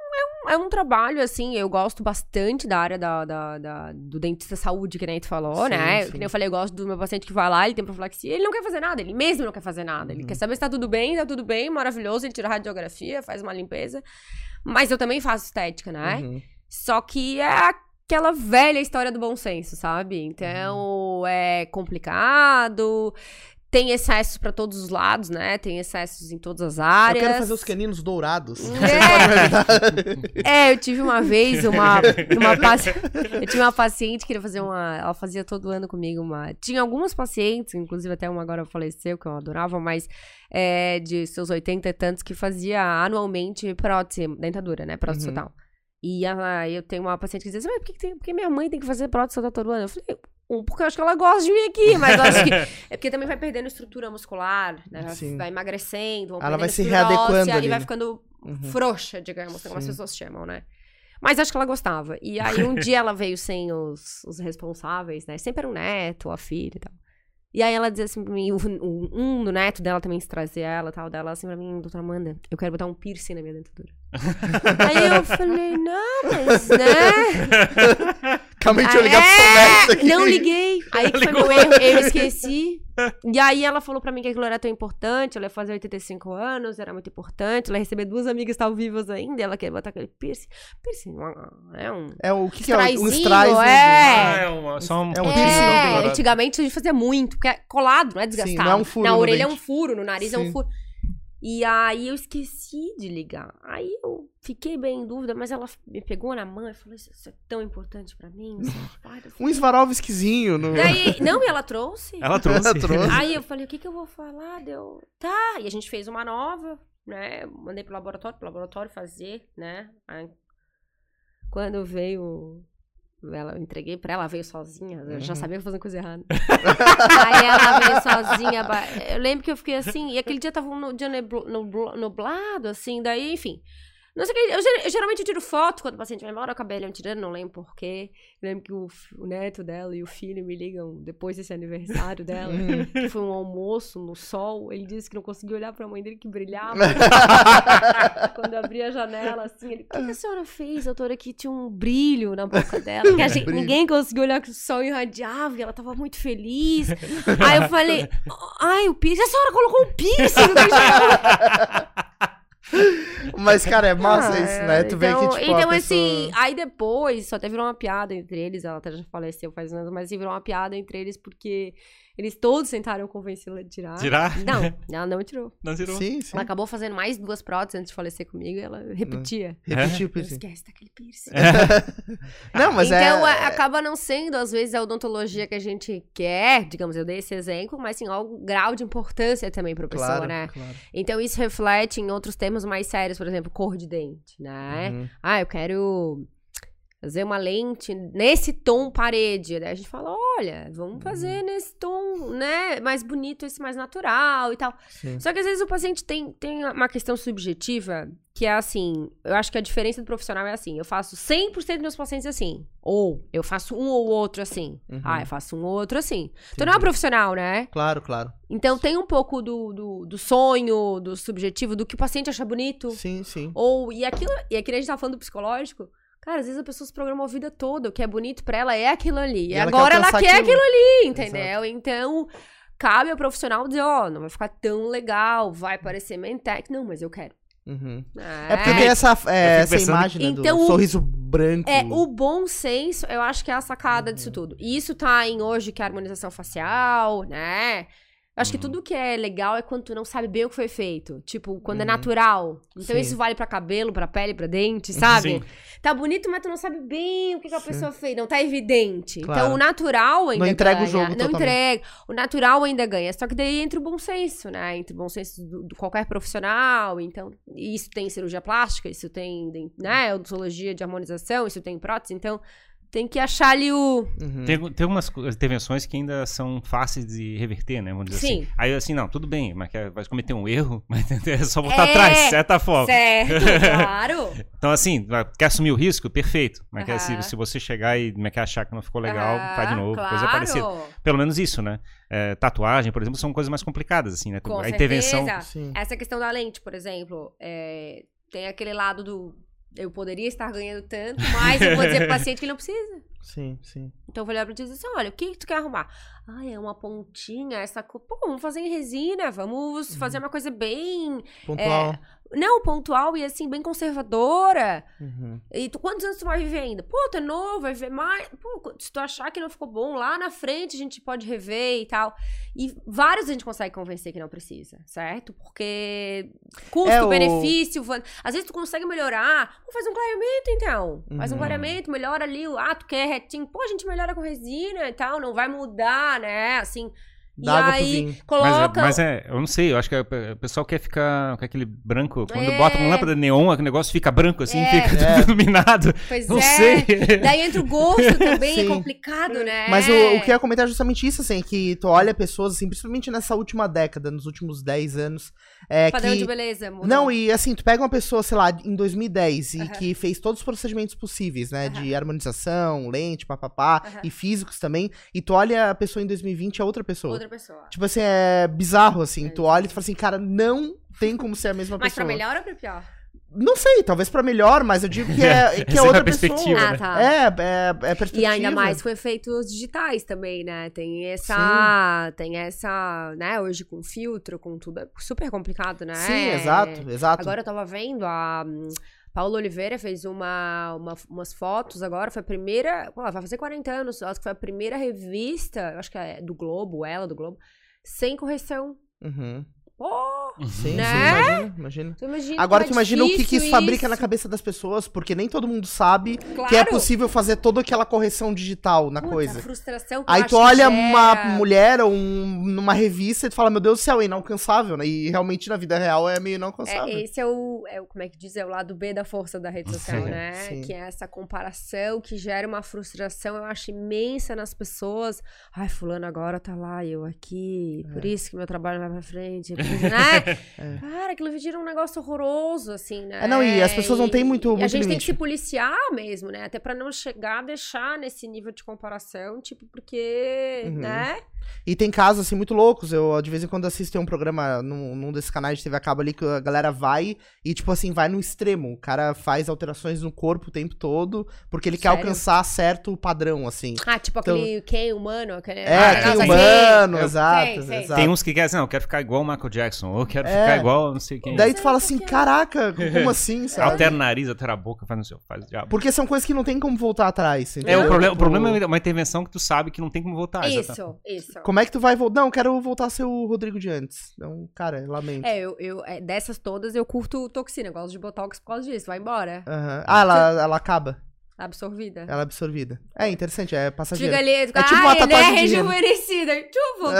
trabalho, assim, eu gosto bastante da área da, da- da- do dentista saúde, que nem tu falou, Sim, né? sim. Que nem eu falei, eu gosto do meu paciente que vai lá, ele tem profilaxia, ele não quer fazer nada, ele mesmo não quer fazer nada. Ele Uhum. quer saber se tá tudo bem, tá tudo bem, maravilhoso, ele tira a radiografia, faz uma limpeza. Mas eu também faço estética, né? Uhum. Só que é aquela velha história do bom senso, sabe? Então, é complicado. Tem excessos pra todos os lados, né? Tem excessos em todas as Eu áreas. quero fazer os caninos dourados. [laughs] É, eu tive uma vez uma, uma paci... eu tinha uma paciente que queria fazer uma, ela fazia todo ano comigo uma, tinha algumas pacientes, inclusive até uma agora faleceu que eu adorava, mas é, de seus 80 e tantos que fazia anualmente prótese, dentadura, né, prótese Uhum. total. E ela, eu tenho uma paciente que dizia assim, mas por que, que tem- por que minha mãe tem que fazer prótese total todo ano? Eu falei, um, porque eu acho que ela gosta de vir aqui, mas eu acho que [laughs] é porque também vai perdendo estrutura muscular, né? Vai- Sim. Vai emagrecendo, vão Ela vai se readequando óssea ali, E vai né? ficando Uhum. frouxa, digamos, como as pessoas chamam, né? Mas acho que ela gostava. E aí um dia ela veio sem os, os responsáveis, né? Sempre era um neto, a filha e tal. E aí ela dizia assim pra mim, o- o- um do neto dela também se trazia ela e tal, dela assim pra mim, doutora Amanda, eu quero botar um piercing na minha dentadura. Aí eu falei, não, mas, né? [laughs] Calma aí, deixa eu ligar pro Tom Neves aqui. Não liguei. Aí que foi meu erro, eu esqueci. E aí ela falou pra mim que aquilo era tão importante, ela ia fazer 85 anos, era muito importante, ela ia receber duas amigas que estavam vivas ainda, ela queria botar aquele piercing. Piercing é um... É o que, que é? Um strass, é. Ah, é uma, só um É um piercing É, antigamente a gente fazia muito, porque é colado, não é desgastado. não é um furo Na orelha é um furo, no nariz é Sim. um furo. E aí eu esqueci de ligar. Aí eu fiquei bem em dúvida, mas ela me pegou na mão e falou: Isso é tão importante pra mim. Você faz?" Eu Um falei, Swarovskizinho no... Daí, não, e ela trouxe. Ela trouxe. [laughs] Ela trouxe. Aí eu falei, o que que eu vou falar? Deu, tá. E a gente fez uma nova, né? Mandei pro laboratório, pro laboratório fazer, né? Aí, quando veio, ela, eu entreguei pra ela, ela veio sozinha. Eu já Uhum. sabia que eu fazia coisa errada. [laughs] Aí ela veio sozinha. Eu lembro que eu fiquei assim, e aquele dia tava um dia nublado, assim, daí, enfim. Não sei o que, eu, eu geralmente tiro foto quando o paciente vai embora, eu acabei ali tirando, não lembro porquê. Eu lembro que o, o neto dela e o filho me ligam depois desse aniversário dela, [laughs] Hum. que foi um almoço no sol. Ele disse que não conseguia olhar pra mãe dele que brilhava. [laughs] quando eu abri a janela, assim, ele, o que, que a senhora fez, doutora? Que tinha um brilho na boca dela. Que [laughs] gente- ninguém conseguiu olhar que o sol irradiava e ela tava muito feliz. Aí eu falei, ai, o piercing. A senhora colocou um piercing no Mas, cara, é massa Ah, isso, né? Tu vê então, que, tipo, Então, assim, pessoa... aí depois, só até virou uma piada entre eles, ela até já faleceu faz anos, mas virou uma piada entre eles porque eles todos tentaram convencê-la de tirar. Tirar? Não, [laughs] ela não tirou. Não tirou. Sim, sim. Ela acabou fazendo mais duas próteses antes de falecer comigo e ela repetia. Repetir, Não assim. esquece daquele piercing. [laughs] Não, mas então, é... a- acaba não sendo, às vezes, a odontologia que a gente quer, digamos, eu dei esse exemplo, mas sim, ao grau de importância também pra pessoa, Claro, né? claro. Então, isso reflete em outros termos mais sérios, por exemplo, cor de dente, né? Uhum. Ah, eu quero fazer uma lente nesse tom parede. Daí a gente fala, olha, vamos fazer nesse tom, né, mais bonito, esse mais natural e tal. Sim. Só que às vezes o paciente tem, tem uma questão subjetiva que é assim, eu acho que a diferença do profissional é assim, eu faço 100% dos meus pacientes assim, ou eu faço um ou outro assim, Uhum. ah, eu faço um ou outro assim. Então não é um profissional, né? Claro, claro. Então tem um pouco do, do, do sonho, do subjetivo, do que o paciente acha bonito. Sim, sim. Ou, e aquilo, e aqui a gente tava falando do psicológico, cara, às vezes a pessoa se programou a vida toda, o que é bonito pra ela é aquilo ali. E ela quer agora ela alcançar quer aquilo. aquilo, ali, entendeu? Então, cabe ao profissional dizer, ó, não vai ficar tão legal, vai parecer mentec. Não, mas eu quero. Uhum. É, É porque tem essa, é, essa imagem né, Então, do o- sorriso branco. É, o bom senso, eu acho que é a sacada Uhum. disso tudo. E isso tá em hoje, que é a harmonização facial, né? Acho que tudo que é legal é quando tu não sabe bem o que foi feito. Tipo, quando é Uhum. natural. Então Sim. isso vale pra cabelo, pra pele, pra dente, [laughs] sabe? Sim. Tá bonito, mas tu não sabe bem o que, que a Sim. pessoa fez. Não tá evidente. Claro. Então o natural ainda Não entrega o ganha. jogo Não totalmente. entrega. O natural ainda ganha. Só que daí entra o bom senso, né? Entra o bom senso do qualquer profissional. Então, isso tem cirurgia plástica, isso tem, né, odontologia de harmonização, isso tem prótese. Então, tem que achar ali o... Uhum. Tem, tem algumas intervenções que ainda são fáceis de reverter, né? Vamos dizer Sim. assim. Aí assim, não, tudo bem, mas quer- vai cometer um erro, [laughs] mas é só voltar É, atrás, certa forma. Certo, [laughs] claro. Então, assim, quer assumir o risco? Perfeito. Mas quer- Aham. se, se você chegar e como é que achar que não ficou legal, faz de novo, Ah, coisa claro. parecida. Pelo menos isso, né? É, tatuagem, por exemplo, são coisas mais complicadas, assim, né? Com a intervenção. certeza. Sim. Essa questão da lente, por exemplo, é, tem aquele lado do... Eu poderia estar ganhando tanto, mas eu vou dizer pro [laughs] paciente que ele não precisa. Sim, sim. Então eu vou olhar pra ti e dizer assim: olha, o que, que tu quer arrumar? Ah, é uma pontinha, essa cor. Pô, vamos fazer em resina, vamos fazer uma coisa bem. Pontual. Não, pontual e assim, bem conservadora. Uhum. E tu, quantos anos tu vai viver ainda? Pô, tu é novo, vai viver mais. Pô, se tu achar que não ficou bom, lá na frente a gente pode rever e tal. E vários a gente consegue convencer que não precisa, certo? Porque custo, É, o- Às vezes tu consegue melhorar. Vamos fazer um clareamento então. Faz um Uhum. clareamento, melhora ali. o- Ah, tu quer retinho. Pô, a gente melhora com resina e tal. Não vai mudar, né? Assim. Dá e água pro aí, vinho. Mas é, coloca. mas é, eu não sei, eu acho que a- o pessoal quer ficar com aquele branco. Quando É. bota uma lâmpada neon, o negócio fica branco, assim, É. fica É. tudo [laughs] iluminado. Pois Não é. sei. Daí entra o gosto também, é Sim. complicado, né? Mas o, o que eu ia comentar é justamente isso, assim, que tu olha pessoas, assim, principalmente nessa última década, nos últimos 10 anos, é Padrão que... de beleza. mudou. Não, e assim, tu pega uma pessoa, sei lá, em 2010 e Aham. que fez todos os procedimentos possíveis, né? Aham. De harmonização, lente, papapá, Aham. e físicos também. E tu olha a pessoa em 2020 é outra pessoa. Outra pessoa. Tipo assim, é bizarro, assim. É tu olha e tu fala assim, cara, não tem como ser a mesma Mas pra pessoa. melhor ou pra pior? Não sei, talvez pra melhor, mas eu digo que é, [laughs] que é é a outra perspectiva, pessoa. Ah, tá. É, é, é perspectiva. E ainda mais com efeitos digitais também, né? Tem essa. Tem essa. né? Hoje com filtro, com tudo. É super complicado, né? Sim, exato, exato. Agora eu tava vendo a. Paula Oliveira fez uma, uma- umas fotos agora, foi a primeira. Pô, vai fazer 40 anos, acho que foi a primeira revista, acho que é do Globo, ela do Globo, sem correção. Uhum. Pô! Sim, Né? sim, imagina, imagina. Tu imagina Agora tu é imagina o que, que difícil isso fabrica na isso. cabeça das pessoas, porque nem todo mundo sabe Claro. que é possível fazer toda aquela correção digital na Putz, coisa. Frustração Aí tu olha uma mulher ou um, numa revista e tu fala, meu Deus do céu, é inalcançável, né? E realmente na vida real é meio inalcançável. É, esse é o, é o, como é que diz, é o lado B da força da rede social, Sim, né? sim. Que é essa comparação que gera uma frustração, eu acho, imensa nas pessoas. Ai, fulano agora tá lá, eu aqui, por isso que meu trabalho vai pra frente, [laughs] né? [laughs] Cara, aquilo vira um negócio horroroso, assim, né? É, não, e as pessoas não têm muito- E a muito gente tem limite. que se policiar mesmo, né? Até pra não chegar a deixar nesse nível de comparação, tipo, porque, Uhum. né? E tem casos, assim, muito loucos. Eu, de vez em quando, assisto um programa num, num desses canais de TV a cabo ali que a galera vai e, tipo assim, vai no extremo. O cara faz alterações no corpo o tempo todo porque ele quer Sério? alcançar certo padrão, assim. Ah, tipo Então- aquele quem humano, aquele... É, ah, quem assim. humano, exato, Sei, sei. exato. Tem uns que querem assim, não, eu quero ficar igual o Michael Jackson, ou eu quero É. ficar igual não sei quem. Daí tu fala assim, é. caraca, como [laughs] assim, sabe? Altera o nariz, altera a boca, faz não sei, faz o diabo. Porque são coisas que não tem como voltar atrás. É, entendeu? o problema, o Tipo, problema é uma intervenção que tu sabe que não tem como voltar. exatamente. Isso, isso. Como é que tu vai voltar? Não, eu quero voltar a ser o Rodrigo de antes. Então, cara, lamento. É, eu, eu é, dessas todas eu curto toxina, eu gosto de botox por causa disso, vai embora. Aham. Ah, ela, ela acaba. Absorvida. Ela é absorvida. É interessante, é passageiro. Fica ali, É tipo ah, uma ele é tatuagem rejuvenescida. Tu voltou.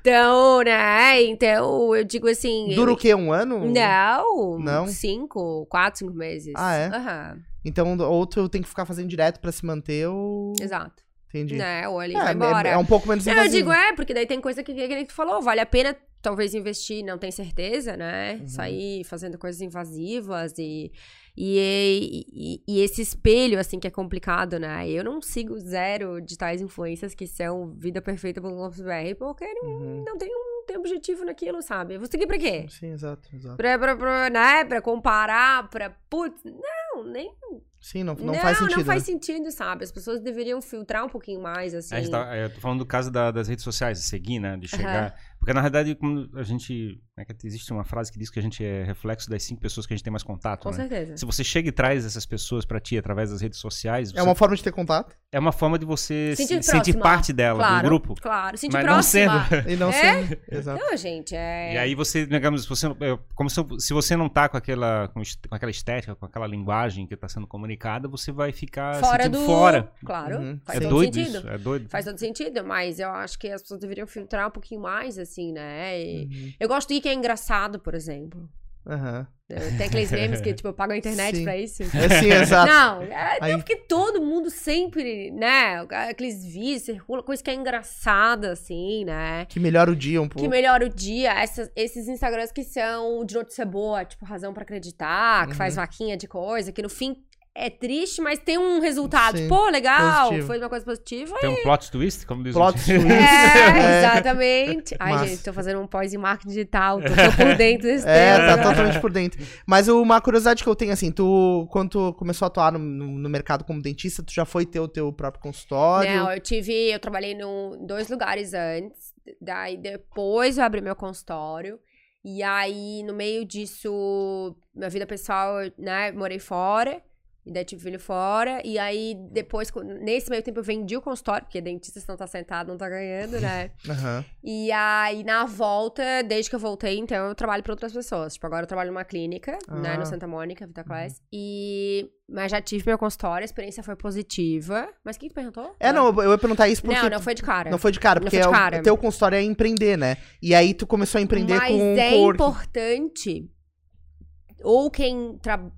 então, né? Então, eu digo assim. Dura o quê? Um ano? Não. Não? Cinco, quatro, cinco meses. Ah, é? Aham, Então, ou tu tem que ficar fazendo direto pra se manter, ou... exato. Entendi. né? Ou ali É, vai é- embora. é um pouco menos Não, eu invasivo. digo, é, porque daí tem coisa que, que, que tu falou, vale a pena talvez investir, não tem certeza, né? Uhum. Sair fazendo coisas invasivas e, e, e, e esse espelho, assim, que é complicado, né? Eu não sigo zero de tais influências que são vida perfeita pelo BR, porque não, Uhum. não tem um tem objetivo naquilo, sabe? Eu vou seguir pra quê? Sim, exato, exato. Pra, pra, pra, né? pra comparar, pra. Putz, não, nem. Sim, não, não, faz sentido. Não faz né? sentido, sabe? As pessoas deveriam filtrar um pouquinho mais, assim. A gente tá, eu tô falando do caso da- das redes sociais, de seguir, né? De chegar. Porque na verdade, como a gente. né, que existe uma frase que diz que a gente é reflexo das cinco pessoas que a gente tem mais contato. Com né? certeza. Se você chega e traz essas pessoas pra ti através das redes sociais, É uma forma de ter contato é uma forma de você Sentir se- sentir parte dela, claro, do grupo. Claro, sentir Mas não próxima. sendo. [laughs] e não É? sendo. Exato. Não, gente, é. E aí você, digamos, se você, não- é, como se, se você não tá com aquela, com, aquela estética, com aquela linguagem que está sendo comunicada, você vai ficar fora do. fora. Claro, Uhum, faz é todo doido sentido. isso, é doido. Faz todo sentido, mas eu acho que as pessoas deveriam filtrar um pouquinho mais, assim, né? E Uhum. Eu gosto de ir que é engraçado, por exemplo. Aham. Tem aqueles memes que, [laughs] tipo, eu pago a internet Sim. pra isso. É sim, [laughs] exato. Não, é, Aí- porque todo mundo sempre, né? Aqueles vídeos, circula, coisa que é engraçada, assim, né? Que melhora o dia um pouco. Que melhora o dia. Essas- esses Instagrams que são de notícia boa, tipo, razão pra acreditar, que Uhum. faz vaquinha de coisa, que no fim é triste, mas tem um resultado. Sim, Pô, legal, positivo. foi uma coisa positiva. Tem um plot twist, como diz o Plot time. twist. [laughs] É, exatamente. Ai, Massa. gente, tô fazendo um pós em marketing digital, tô, tô por dentro desse [laughs] É, tema. tá totalmente por dentro. Mas uma curiosidade que eu tenho, assim, tu, quando tu começou a atuar no, no- no mercado como dentista, tu já foi ter o teu próprio consultório? Não, eu tive, eu trabalhei em dois lugares antes, daí depois eu abri meu consultório, e aí no meio disso, minha vida pessoal, né, morei fora, e daí tive filho fora, e aí depois, nesse meio tempo eu vendi o consultório, porque dentista se não tá sentado, não tá ganhando, né, [laughs] Aham. e aí na volta, desde que eu voltei, então eu trabalho para outras pessoas, tipo, agora eu trabalho numa clínica, né, Ah. no Santa Mônica, Vita Class, e... Mas já tive meu consultório, a experiência foi positiva. Mas quem que perguntou? É, não, eu ia perguntar isso porque... Não, não foi de cara. Não foi de cara, porque foi de é o- cara. teu consultório é empreender, né? E aí tu começou a empreender Mas com um é coworking. importante. Ou quem trabalha.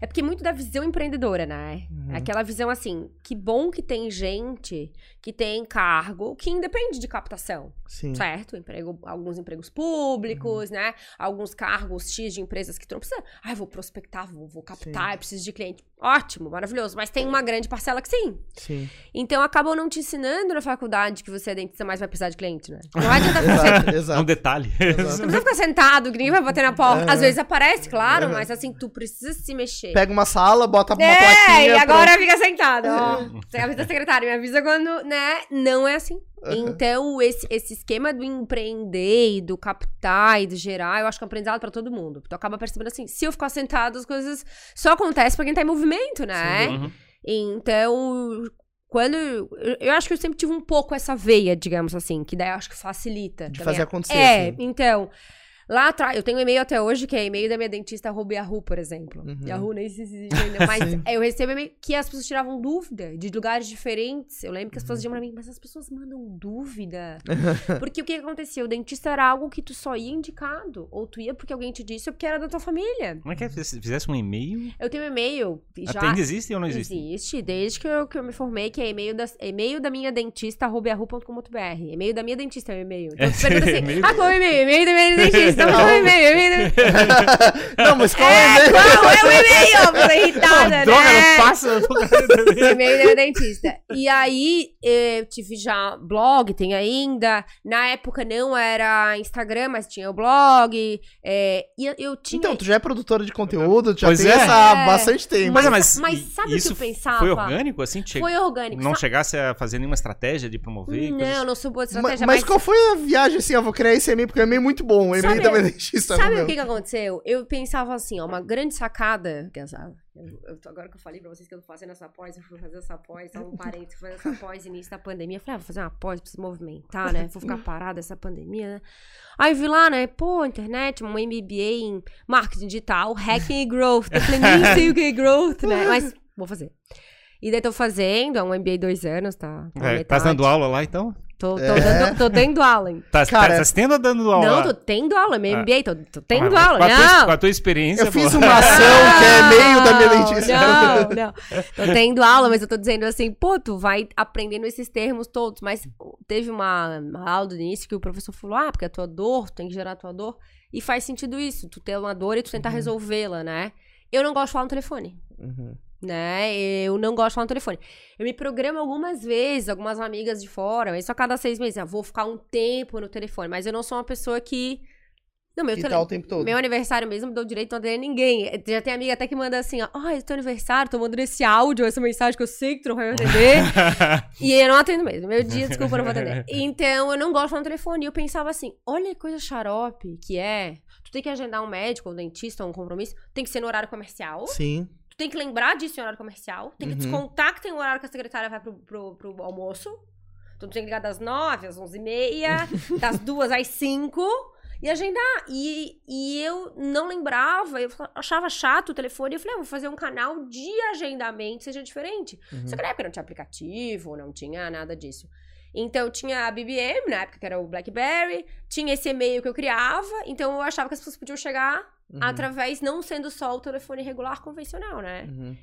É porque muito da visão empreendedora, né? Uhum. Aquela visão assim, que bom que tem gente que tem cargo que independe de captação, Sim. certo? Emprego, alguns empregos públicos, Uhum. né? Alguns cargos X de empresas que tu não precisa. Ah, eu vou prospectar, vou, vou captar, preciso de cliente. Ótimo, maravilhoso. Mas tem uma grande parcela que sim. Sim. Então acabam não te ensinando na faculdade que você é dentista, mas vai precisar de cliente, né? [laughs] Não adianta ficar Exato, É um [laughs] exato. detalhe. Não precisa ficar sentado, que ninguém vai bater na porta. Uhum. Às vezes aparece, claro, Uhum. mas assim, tu precisa se mexer. Pega uma sala, bota uma é, plaquinha. e agora pronto. fica sentado, ó. [laughs] Você avisa a secretária, me avisa quando, né? Não é assim. Então, esse, esse esquema do empreender e do captar e do gerar, eu acho que é um aprendizado pra todo mundo. Tu acaba percebendo assim, se eu ficar sentado, as coisas só acontecem pra quem tá em movimento, né? Uhum. Então, quando. Eu, eu acho que eu sempre tive um pouco essa veia, digamos assim, que daí eu acho que facilita. De também. fazer acontecer, É, assim. então. Lá atrás, eu tenho um e-mail até hoje, que é e-mail da minha dentista, arroba Yahoo, por exemplo. Uhum. Yahoo nem se existe ainda, [laughs] mas Sim. eu recebo e-mail que as pessoas tiravam dúvida de lugares diferentes. Eu lembro que as Uhum. pessoas diziam pra mim, mas as pessoas mandam dúvida. [laughs] porque o que acontecia? O dentista era algo que tu só ia indicado. Ou tu ia porque alguém te disse ou porque era da tua família. Como é que é? Se fizesse um e-mail, Eu tenho um e-mail, já... até ainda existe ou não existe? Existe, desde que eu, que eu me formei, que é e-mail da, e-mail da minha dentista, arroba yahoo.com.br. E-mail da minha dentista é o e-mail. Então, tu [laughs] pergunta assim, ah, qual é o e-mail? E-mail da minha dentista, [laughs] qual é o e-mail? E-mail da... [laughs] não, mas qual é, É, né? qual é o e-mail? Pessoa irritada, Droga, né? não passa. E-mail da minha dentista. E aí, eu tive já blog, tem ainda. Na época não era Instagram, mas tinha o blog. é, e eu- eu tinha... Então, tu já é produtora de conteúdo, tu já Pois tem é. essa há É. bastante tempo. Mas, Mas- mas, sabe o que isso eu pensava? Foi orgânico, assim? Che... Foi orgânico. Não Sa- chegasse a fazer nenhuma estratégia de promover? coisas Não, não sou boa de estratégia, mas, mas... qual foi a viagem assim? Eu vou criar esse e-mail porque é um e-mail muito bom. O e-mail Sabe- da minha dentista. Sabe o que, que aconteceu? Eu pensava assim, ó, uma grande sacada. essa- eu- eu agora que eu falei pra vocês que eu tô fazendo essa pós, eu fui fazer essa pós, só um parênteses, fui fazer essa pós início da pandemia. Eu falei, ah, vou fazer uma pós, preciso movimentar, né? Vou ficar parada essa pandemia, né? Aí vi lá, né? Pô, internet, um MBA em marketing digital, hacking e growth. [laughs] Eu falei, nem sei o que é growth, né? Mas vou fazer. E daí tô fazendo, é um MBA dois anos, tá? tá É, tá dando aula lá, então? Tô, tô, É. dando, tô tendo aula. hein? Tá, Cara, tá, tá tendo ou dando aula? Não, tô tendo aula. Meu Ah. MBA, tô, tô tendo Mas aula. Com a, tua, Não. com a tua experiência, Eu fiz uma ação [laughs] que é meio da minha dentista. Não, não. Tô tendo aula, mas eu tô dizendo assim, pô, tu vai aprendendo esses termos todos. Mas teve uma, uma aula do início que o professor falou, ah, porque a tua dor, tu tem que gerar a tua dor. E faz sentido isso, tu ter uma dor e tu tentar resolvê-la, né? Eu não gosto de falar no telefone Uhum. Né? Eu não gosto de falar no telefone. Eu me programo algumas vezes, algumas amigas de fora, mas só cada seis meses. Eu vou ficar um tempo no telefone, mas eu não sou uma pessoa que. Não, meu, tele- tá o tempo todo. meu aniversário mesmo me deu direito de não atender ninguém. Já tem amiga até que manda assim, ó, ai, é teu aniversário, tô mandando esse áudio, essa mensagem que eu sei que tu não vai me atender. [laughs] e eu não atendo mesmo. Meu dia, desculpa, eu não vou atender. [laughs] Então, eu não gosto de falar no telefone. E eu pensava assim, olha que coisa xarope que é. Tu tem que agendar um médico, um dentista, um compromisso, tem que ser no horário comercial. Sim. Tem que lembrar disso em horário comercial. Tem que Uhum. descontar que tem um horário que a secretária vai pro, pro, pro almoço. Então tu tem que ligar das nove às onze e meia, [laughs] das duas às cinco e agendar. E, e eu não lembrava, eu achava chato o telefone. Eu falei, ah, vou fazer um canal de agendamento que seja diferente. Uhum. Só que na época não tinha aplicativo, não tinha nada disso. Então tinha a BBM, na época que era o BlackBerry, tinha esse e-mail que eu criava, então eu achava que as pessoas podiam chegar Uhum. através, não sendo só o telefone regular convencional, né? Uhum.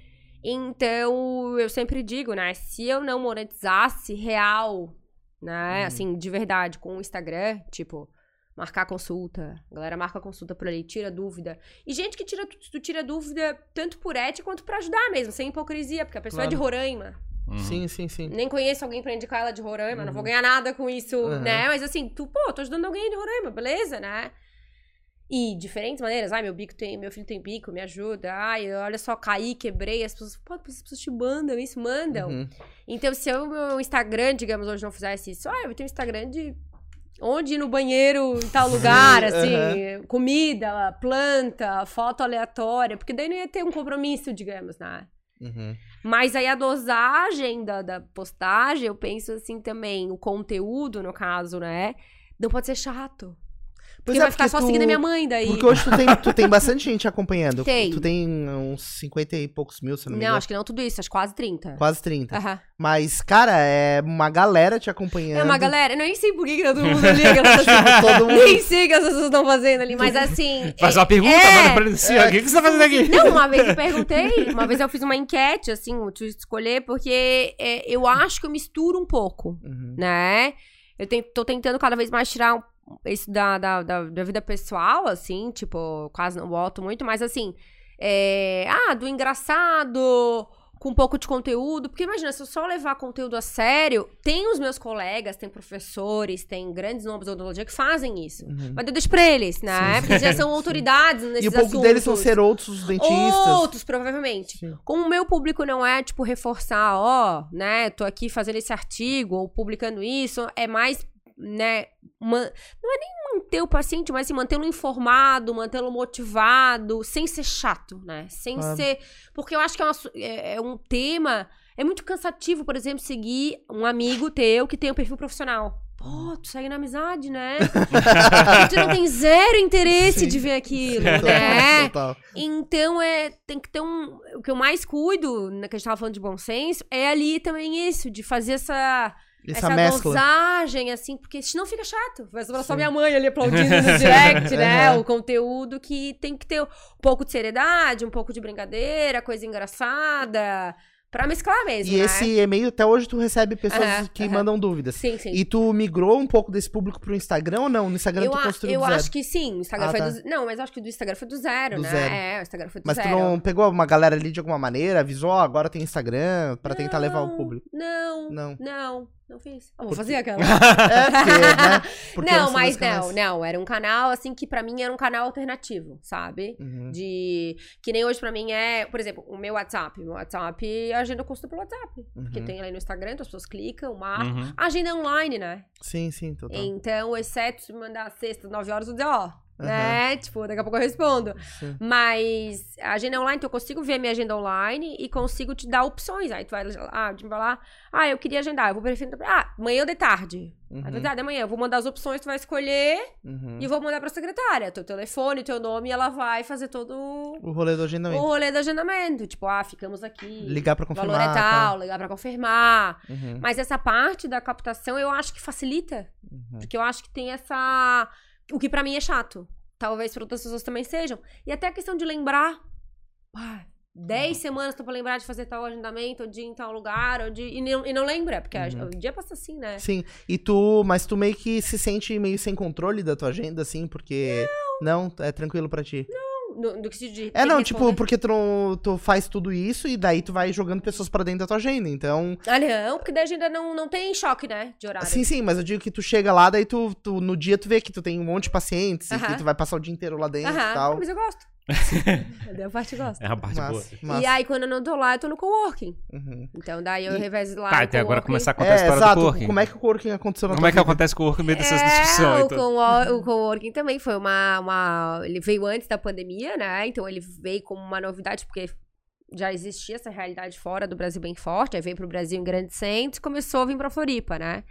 Então, eu sempre digo, né? Se eu não monetizasse real, né? Uhum. Assim, de verdade, com o Instagram, tipo, marcar consulta. A galera marca consulta por ali, tira dúvida. E gente que tira, tu tira dúvida tanto por ética quanto pra ajudar mesmo, sem hipocrisia, porque a pessoa é de Roraima. Uhum. Sim, sim, sim. Nem conheço alguém pra indicar ela de Roraima, não vou Uhum. ganhar nada com isso, Uhum. né? Mas assim, tu, pô, tô ajudando alguém de Roraima, beleza, né? E diferentes maneiras, ai, meu bico tem, meu filho tem bico, me ajuda. Ai, olha só, caí, quebrei. As pessoas, pô, as pessoas te mandam isso, mandam. Uhum. Então, se o meu Instagram, digamos, hoje não fizesse isso, ah, eu tenho um Instagram de onde ir no banheiro em tal lugar, [laughs] assim, comida, planta, foto aleatória, porque daí não ia ter um compromisso, digamos, né? Uhum. Mas aí a dosagem da, da postagem, eu penso assim também, o conteúdo, no caso, né? Não pode ser chato. Porque é, vai ficar porque só tu- seguindo a minha mãe daí. Porque hoje tu tem, tu tem bastante gente acompanhando. [laughs] Tem. Tu tem uns 50 e poucos mil, se não me Não, engano. acho que não tudo isso, acho quase 30. Quase 30. Aham. Mas, cara, é uma galera te acompanhando. É uma galera, eu nem sei por que todo mundo liga. pessoas- [laughs] Todo mundo. Nem sei o que as pessoas estão fazendo ali, mas assim. [laughs] Faz é- uma pergunta, é. manda pra ele assim, ó, o que, que você tá fazendo aqui? Não, uma vez eu perguntei, uma vez eu fiz uma enquete, assim, de escolher, porque é, eu acho que eu misturo um pouco, Uhum. né? Eu ten- tô tentando cada vez mais tirar um- isso da, da, da, da vida pessoal, assim, tipo, quase não boto muito, mas assim, é, ah, do engraçado, com um pouco de conteúdo, porque imagina, se eu só levar conteúdo a sério, tem os meus colegas, tem professores, tem grandes nomes da odontologia que fazem isso. Uhum. Mas eu deixo pra eles, né? Porque já são [laughs] autoridades nesses E o pouco deles vão assuntos. ser outros dentistas. Outros, provavelmente. Sim. Como o meu público não é, tipo, reforçar, ó, né, tô aqui fazendo esse artigo ou publicando isso, é mais, né, man- não é nem manter o paciente, mas assim, mantê-lo informado, mantê-lo motivado, sem ser chato, né, sem Claro. ser... Porque eu acho que é, uma é- é um tema... É muito cansativo, por exemplo, seguir um amigo teu que tem um perfil profissional. Pô, tu segue na amizade, né? [laughs] tu não tem zero interesse Sim. de ver aquilo, Total, né? total. Então, é, tem que ter um. O que eu mais cuido, que a gente tava falando de bom senso, é ali também isso, de fazer essa, Essa, essa mescla. dosagem, assim, porque senão fica chato. Vai sobrar só minha mãe ali aplaudindo [laughs] no direct, né? Aham. O conteúdo que tem que ter um pouco de seriedade, um pouco de brincadeira, coisa engraçada, pra mesclar mesmo. E né? esse e-mail, até hoje, tu recebe pessoas Aham, que aham. mandam dúvidas. Sim, sim. E tu migrou um pouco desse público pro Instagram ou não? No Instagram eu tu construiu eu do zero. acho que sim, o Instagram Ah, foi tá. do. Não, mas acho que do Instagram foi do zero, Do né? zero. É, o Instagram foi do Mas tu zero. não pegou uma galera ali de alguma maneira, avisou, ó, agora tem Instagram, pra tentar levar o Não, público? Não, Não. não, não fiz. Ah, vou Porque- fazer aquela. [laughs] É, porque, né? [laughs] Porque não, mas não, não. Era um canal, assim, que pra mim era um canal alternativo, sabe? Uhum. De. Que nem hoje pra mim é. Por exemplo, o meu WhatsApp. Meu WhatsApp, a agenda consulta pelo WhatsApp. Porque Uhum. tem ali no Instagram, então as pessoas clicam, marcam. Uhum. A agenda é online, né? Sim, sim, total. Então, exceto se mandar sexta, 9 horas, eu vou dizer, ó, né? Tipo, daqui a pouco eu respondo. Sim. Mas a agenda é online, então eu consigo ver a minha agenda online e consigo te dar opções. Aí tu vai lá, tu vai lá, ah, eu queria agendar, eu vou preferir. Ah, amanhã ou de tarde. Uhum. Aí, amanhã, eu vou mandar as opções, tu vai escolher Uhum. e vou mandar pra secretária. Teu telefone, teu nome, e ela vai fazer todo O rolê do o agendamento. rolê do agendamento. Tipo, ah, ficamos aqui. Ligar pra O valor confirmar. é tá? tal, ligar pra confirmar. Uhum. Mas essa parte da captação eu acho que facilita. Uhum. Porque eu acho que tem essa. O que pra mim é chato. Talvez pra outras pessoas também sejam. E até a questão de lembrar. Ah, dez semanas tô pra lembrar de fazer tal agendamento, ou de ir em tal lugar, ou de. E não, e não lembra, porque a- Uhum. o dia passa assim, né? Sim. E tu, mas tu meio que se sente meio sem controle da tua agenda, assim, porque. Não, é tranquilo pra ti. No, do que se de, É, não, tipo, responder. porque tu, não- tu faz tudo isso e daí tu vai jogando pessoas pra dentro da tua agenda. Então, Ah, não, porque daí a agenda não, não tem choque, né? De horário. sim, sim, mas eu digo que tu chega lá, daí tu, tu no dia tu vê que tu tem um monte de pacientes e Aham. que tu vai passar o dia inteiro lá dentro Aham, e tal. mas eu gosto. A parte eu gosto. É a parte boa. Massa. E aí, quando eu não tô lá, eu tô no coworking. Uhum. Então, daí eu E- revezo lá. Tá, até agora começar a contar a É, história exato. do coworking. Como é que o coworking aconteceu na Como é que vida? acontece com o coworking no meio dessas É, discussões? o, então? co- o coworking também foi uma, uma. Ele veio antes da pandemia, né? Então ele veio como uma novidade, porque já existia essa realidade fora do Brasil bem forte. Aí veio pro Brasil em grandes centros e começou a vir pra Floripa, né?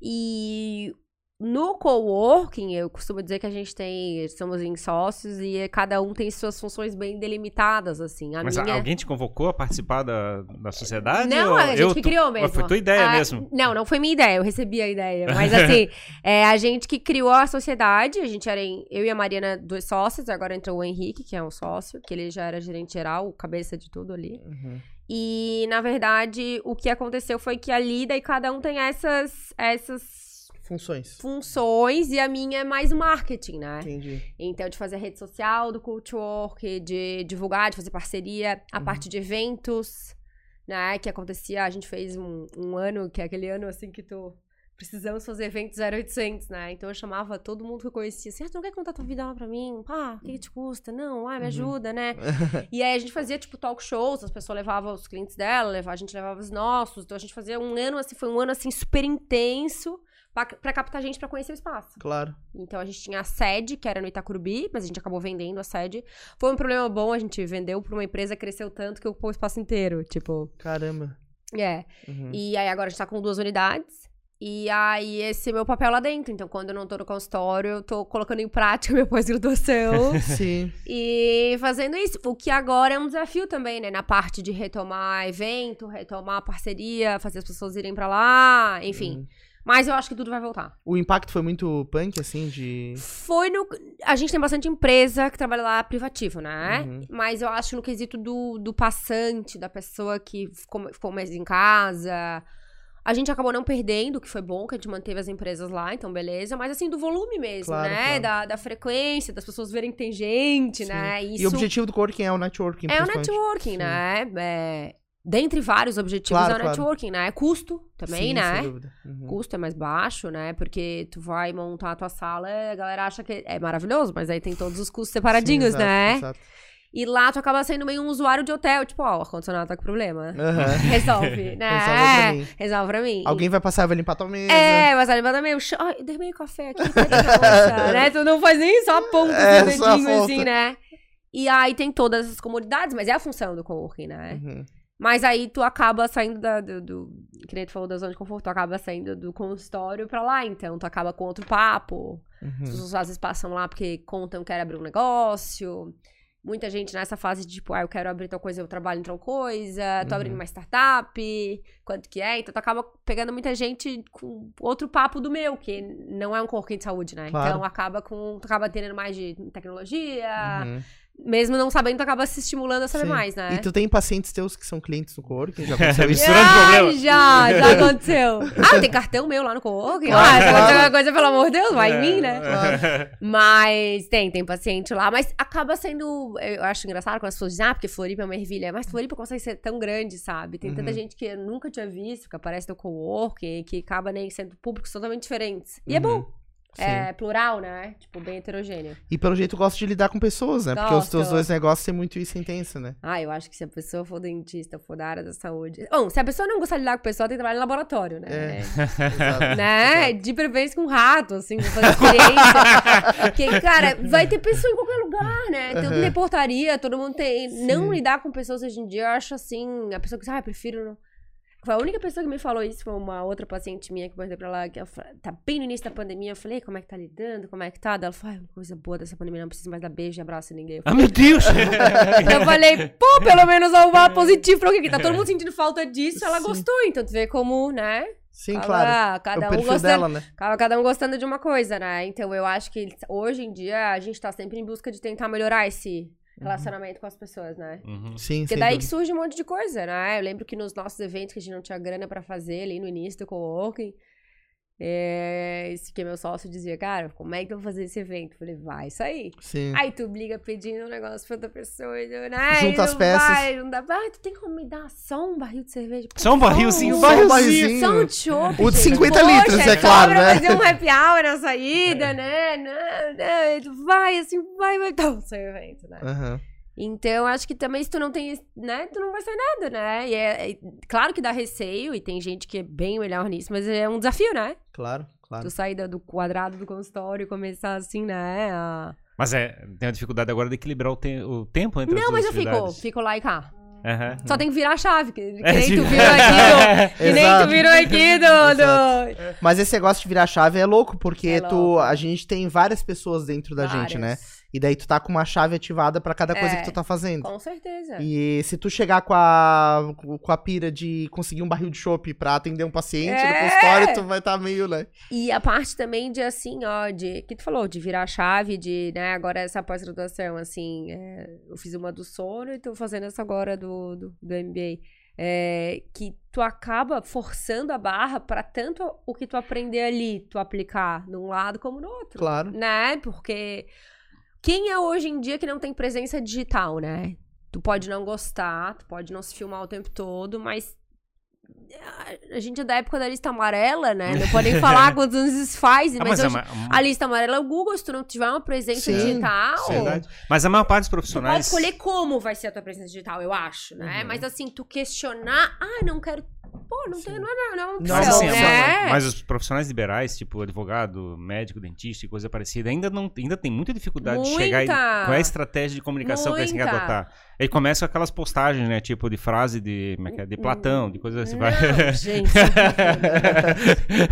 E no coworking, eu costumo dizer que a gente tem. Somos em sócios e cada um tem suas funções bem delimitadas, assim. A Mas minha. alguém te convocou a participar da, da sociedade? Não, a gente eu, que criou ou mesmo. Foi tua ideia Ah, mesmo? Não, não foi minha ideia, eu recebi a ideia. Mas assim, [laughs] é a gente que criou a sociedade, a gente era em, eu e a Mariana, dois sócios, agora entrou o Henrique, que é um sócio, que ele já era gerente geral, o cabeça de tudo ali. Uhum. E, na verdade, o que aconteceu foi que ali, daí cada um tem essas, essas Funções. funções e a minha é mais marketing, né? Entendi. Então, de fazer a rede social do Cultwork, de divulgar, de fazer parceria, a Uhum. parte de eventos, né? Que acontecia, a gente fez um, um ano, que é aquele ano assim que tu. Precisamos fazer eventos 0800, né? Então eu chamava todo mundo que eu conhecia assim, ah, tu não quer contar tua vida lá pra mim? Pá, o que, que te custa? Não, ah, me Uhum. ajuda, né? [laughs] e aí a gente fazia, tipo, talk shows, as pessoas levavam os clientes dela, levava, a gente levava os nossos. Então a gente fazia um ano, assim, foi um ano, assim, super intenso pra, pra captar gente pra conhecer o espaço. Claro. Então a gente tinha a sede, que era no Itacurubi, mas a gente acabou vendendo a sede. Foi um problema bom, a gente vendeu pra uma empresa, cresceu tanto que ocupou o espaço inteiro. Tipo, Caramba. é. Uhum. E aí agora a gente tá com duas unidades. E aí esse é meu papel lá dentro. Então quando eu não tô no consultório, eu tô colocando em prática [laughs] minha pós-graduação. [laughs] Sim. E fazendo isso, o que agora é um desafio também, né? Na parte de retomar evento, retomar parceria, fazer as pessoas irem pra lá, enfim. Uhum. Mas eu acho que tudo vai voltar. O impacto foi muito punk, assim, de. Foi no. A gente tem bastante empresa que trabalha lá privativo, né? Uhum. Mas eu acho no quesito do, do passante, da pessoa que ficou, ficou mais em casa. A gente acabou não perdendo, o que foi bom, que a gente manteve as empresas lá, então beleza. Mas assim, do volume mesmo, Claro, né? claro. Da, da frequência, das pessoas verem que tem gente, Sim. né? E Isso o objetivo do coworking é o networking, é o networking, Sim. né? É, dentre vários objetivos Claro, é o claro. networking, né? Custo também, Sim, né? Sem dúvida. Uhum. custo é mais baixo, né? Porque tu vai montar a tua sala, a galera acha que é maravilhoso, mas aí tem todos os custos separadinhos, Sim, exato, né? exato. E lá tu acaba sendo meio um usuário de hotel, tipo, ó, o ar-condicionado tá com problema. Aham. [laughs] Resolve, [laughs] né? Resolve pra mim. Resolve pra mim. Alguém vai passar e vai limpar tua mesa. É, mas ali manda meio. Ai, derramei o café aqui, a moça, né? Tu não faz nem só [laughs] a ponta É, do dedinho, assim, né? E aí tem todas essas comodidades, mas é a função do coworking, né? Uhum. Mas aí tu acaba saindo da, do, do. Que nem tu falou da zona de conforto, tu acaba saindo do consultório pra lá, então tu acaba com outro papo. As Uhum. pessoas às vezes passam lá porque contam que quer abrir um negócio. Muita gente nessa fase de tipo, ah, eu quero abrir tal coisa, eu trabalho em tal coisa, tô Uhum. abrindo uma startup, quanto que é? Então tu acaba pegando muita gente com outro papo do meu, que não é um coworking de saúde, né? Claro. Então acaba com. Tu acaba tendo mais de tecnologia. Uhum. Mesmo não sabendo, tu acaba se estimulando a saber Sim. mais, né? E tu tem pacientes teus que são clientes no coworking? Já [laughs] aconteceu isso? Já, já [laughs] aconteceu. Ah, tem cartão meu lá no coworking? Claro, ah, se claro. acontecer alguma coisa, pelo amor de Deus, vai em É, mim, né? é. [laughs] Mas tem, tem paciente lá. Mas acaba sendo. Eu acho engraçado quando as pessoas dizem, ah, porque Floripa é uma ervilha. Mas Floripa consegue ser tão grande, sabe? Tem tanta Uhum. gente que eu nunca tinha visto, que aparece no coworking, que acaba nem sendo públicos totalmente diferentes. E é Uhum. bom. É, plural, né? Tipo, bem heterogêneo. E pelo jeito gosta de lidar com pessoas, né? Porque os teus Gosto. dois negócios têm muito isso intenso, né? Ah, eu acho que se a pessoa for dentista, for da área da saúde. Bom, se a pessoa não gostar de lidar com pessoa, tem que trabalhar em laboratório, né? É. [laughs] Exato. né? De preferência com rato, assim, pra fazer experiência. [laughs] Porque, cara, vai ter pessoa em qualquer lugar, né? Todo mundo tem portaria, todo mundo tem. Não lidar com pessoas hoje em dia, eu acho assim. A pessoa que diz, ah, prefiro. Não. Foi a única pessoa que me falou isso, foi uma outra paciente minha que eu mandei pra lá, que ela fa- tá bem no início da pandemia. Eu falei, como é que tá lidando? Como é que tá? Ela falou, ah, uma coisa boa dessa pandemia, não preciso mais dar beijo e abraço em ninguém. Ah, meu Deus! eu falei, pô, pelo menos é lado positivo pra quê? Tá todo mundo sentindo falta disso, ela Sim. gostou. Então tu vê como, né? Sim, Cada- claro. É Cada o um gostando, dela, né? cada um gostando de uma coisa, né? Então eu acho que hoje em dia a gente tá sempre em busca de tentar melhorar esse relacionamento com as pessoas, né? Uhum. Sim, Porque daí que surge um monte de coisa, né? Eu lembro que nos nossos eventos que a gente não tinha grana pra fazer ali no início do coworking, é, esse que é meu sócio dizia, cara, como é que eu vou fazer esse evento? Eu falei, vai sair. Sim. Aí tu liga pedindo um negócio pra outra pessoa, e eu, né? Junta e as não peças. Vai, não dá. Ah, tu tem como me dar só um barril de cerveja? Só um barrilzinho, um barrilzinho. barrilzinho. Só um de chopp, O de gente. 50 Poxa, litros, é claro, né? fazer um happy hour na saída, né? Não, não, e tu vai, assim, vai, vai. Então, seu evento, né? Aham. Então, acho que também se tu não tem, né, tu não vai sair nada, né? E é, é- claro que dá receio, e tem gente que é bem melhor nisso, mas é um desafio, né? Claro, claro. Tu sair do quadrado do consultório e começar assim, né? a- Mas é, tem a dificuldade agora de equilibrar o, te- o tempo entre Não, as mas eu fico, fico lá e cá. Aham. Só tem que virar a chave, que, que É, nem tu virou aqui do, [laughs] que nem tu virou aqui do... do... Mas esse negócio de virar chave é louco, porque É tu, louco. a gente tem várias pessoas dentro da gente, né? E daí tu tá com uma chave ativada pra cada coisa É. que tu tá fazendo. Com certeza. E se tu chegar com a, com a pira de conseguir um barril de chopp pra atender um paciente no É. consultório, tu vai estar tá meio, né? E a parte também de, assim, ó, de... Que tu falou, de virar a chave, de, né, agora essa pós-graduação, assim, é, eu fiz uma do sono e tô fazendo essa agora do, do, do MBA. É, que tu acaba forçando a barra pra tanto o que tu aprender ali, tu aplicar num lado como no outro. Claro. Né? Porque quem é hoje em dia que não tem presença digital, né? Tu pode não gostar, tu pode não se filmar o tempo todo, mas a- a gente é da época da lista amarela, né? Não pode nem [laughs] falar quantos anos isso faz, Ah, mas, mas, a, hoje, ma- a lista amarela é o Google, se tu não tiver uma presença Sim, digital, sim. verdade. mas a maior parte dos tu pode profissionais. escolher como vai ser a tua presença digital, eu acho, né? Mas assim, tu questionar, ah, não quero. Pô, não tem, não é, não é uma Mas, assim, a né? mas os profissionais liberais, tipo advogado, médico, dentista e coisa parecida, ainda, não, ainda tem muita dificuldade de chegar e, Muita. qual é a estratégia de comunicação que eles têm que Muita. adotar. Aí começam aquelas postagens, né? Tipo, de frase de, é é? de Platão, de coisas assim. vai- Não, [laughs] gente.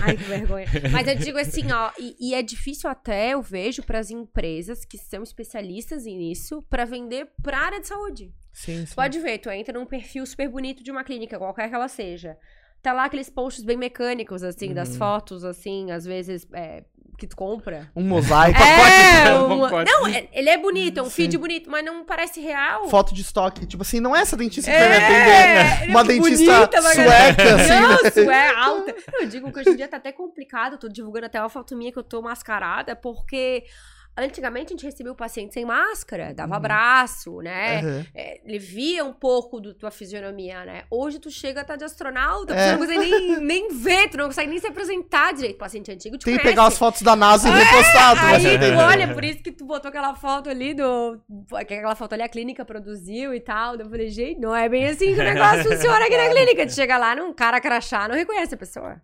Ai, que vergonha. Mas eu digo assim, ó, e, e é difícil até, eu vejo, para as empresas que são especialistas nisso, para vender pra área de saúde. Sim, sim. Pode ver, tu entra num perfil super bonito de uma clínica, qualquer que ela seja. Tá lá aqueles posts bem mecânicos, assim, das Uhum. fotos, assim, às vezes, é, que tu compra. Um mosaico, É, um uma- pacote. não, é- ele é bonito, é um Sim. feed bonito, mas não parece real. foto de estoque. Tipo assim, não é essa dentista que É, vai me atender. Uma é dentista bonita sueca, [laughs] assim. Não, né? é alta. Eu digo que hoje em dia tá até complicado. Eu tô divulgando até uma foto minha que eu tô mascarada, porque antigamente a gente recebia o paciente sem máscara, dava Uhum. abraço, né? Aham. É, ele via um pouco da tua fisionomia, né? Hoje tu chega tá de astronauta, É. você não consegue nem, nem ver, tu não consegue nem se apresentar direito. O paciente antigo te Tem que conhece. pegar as fotos da NASA e repostado. Aí você tu olha, por isso que tu botou aquela foto ali do. que Aquela foto ali a clínica produziu e tal. Eu falei, gente, não é bem assim que o negócio funciona aqui na clínica. Tu chega lá, num cara crachá, não reconhece a pessoa.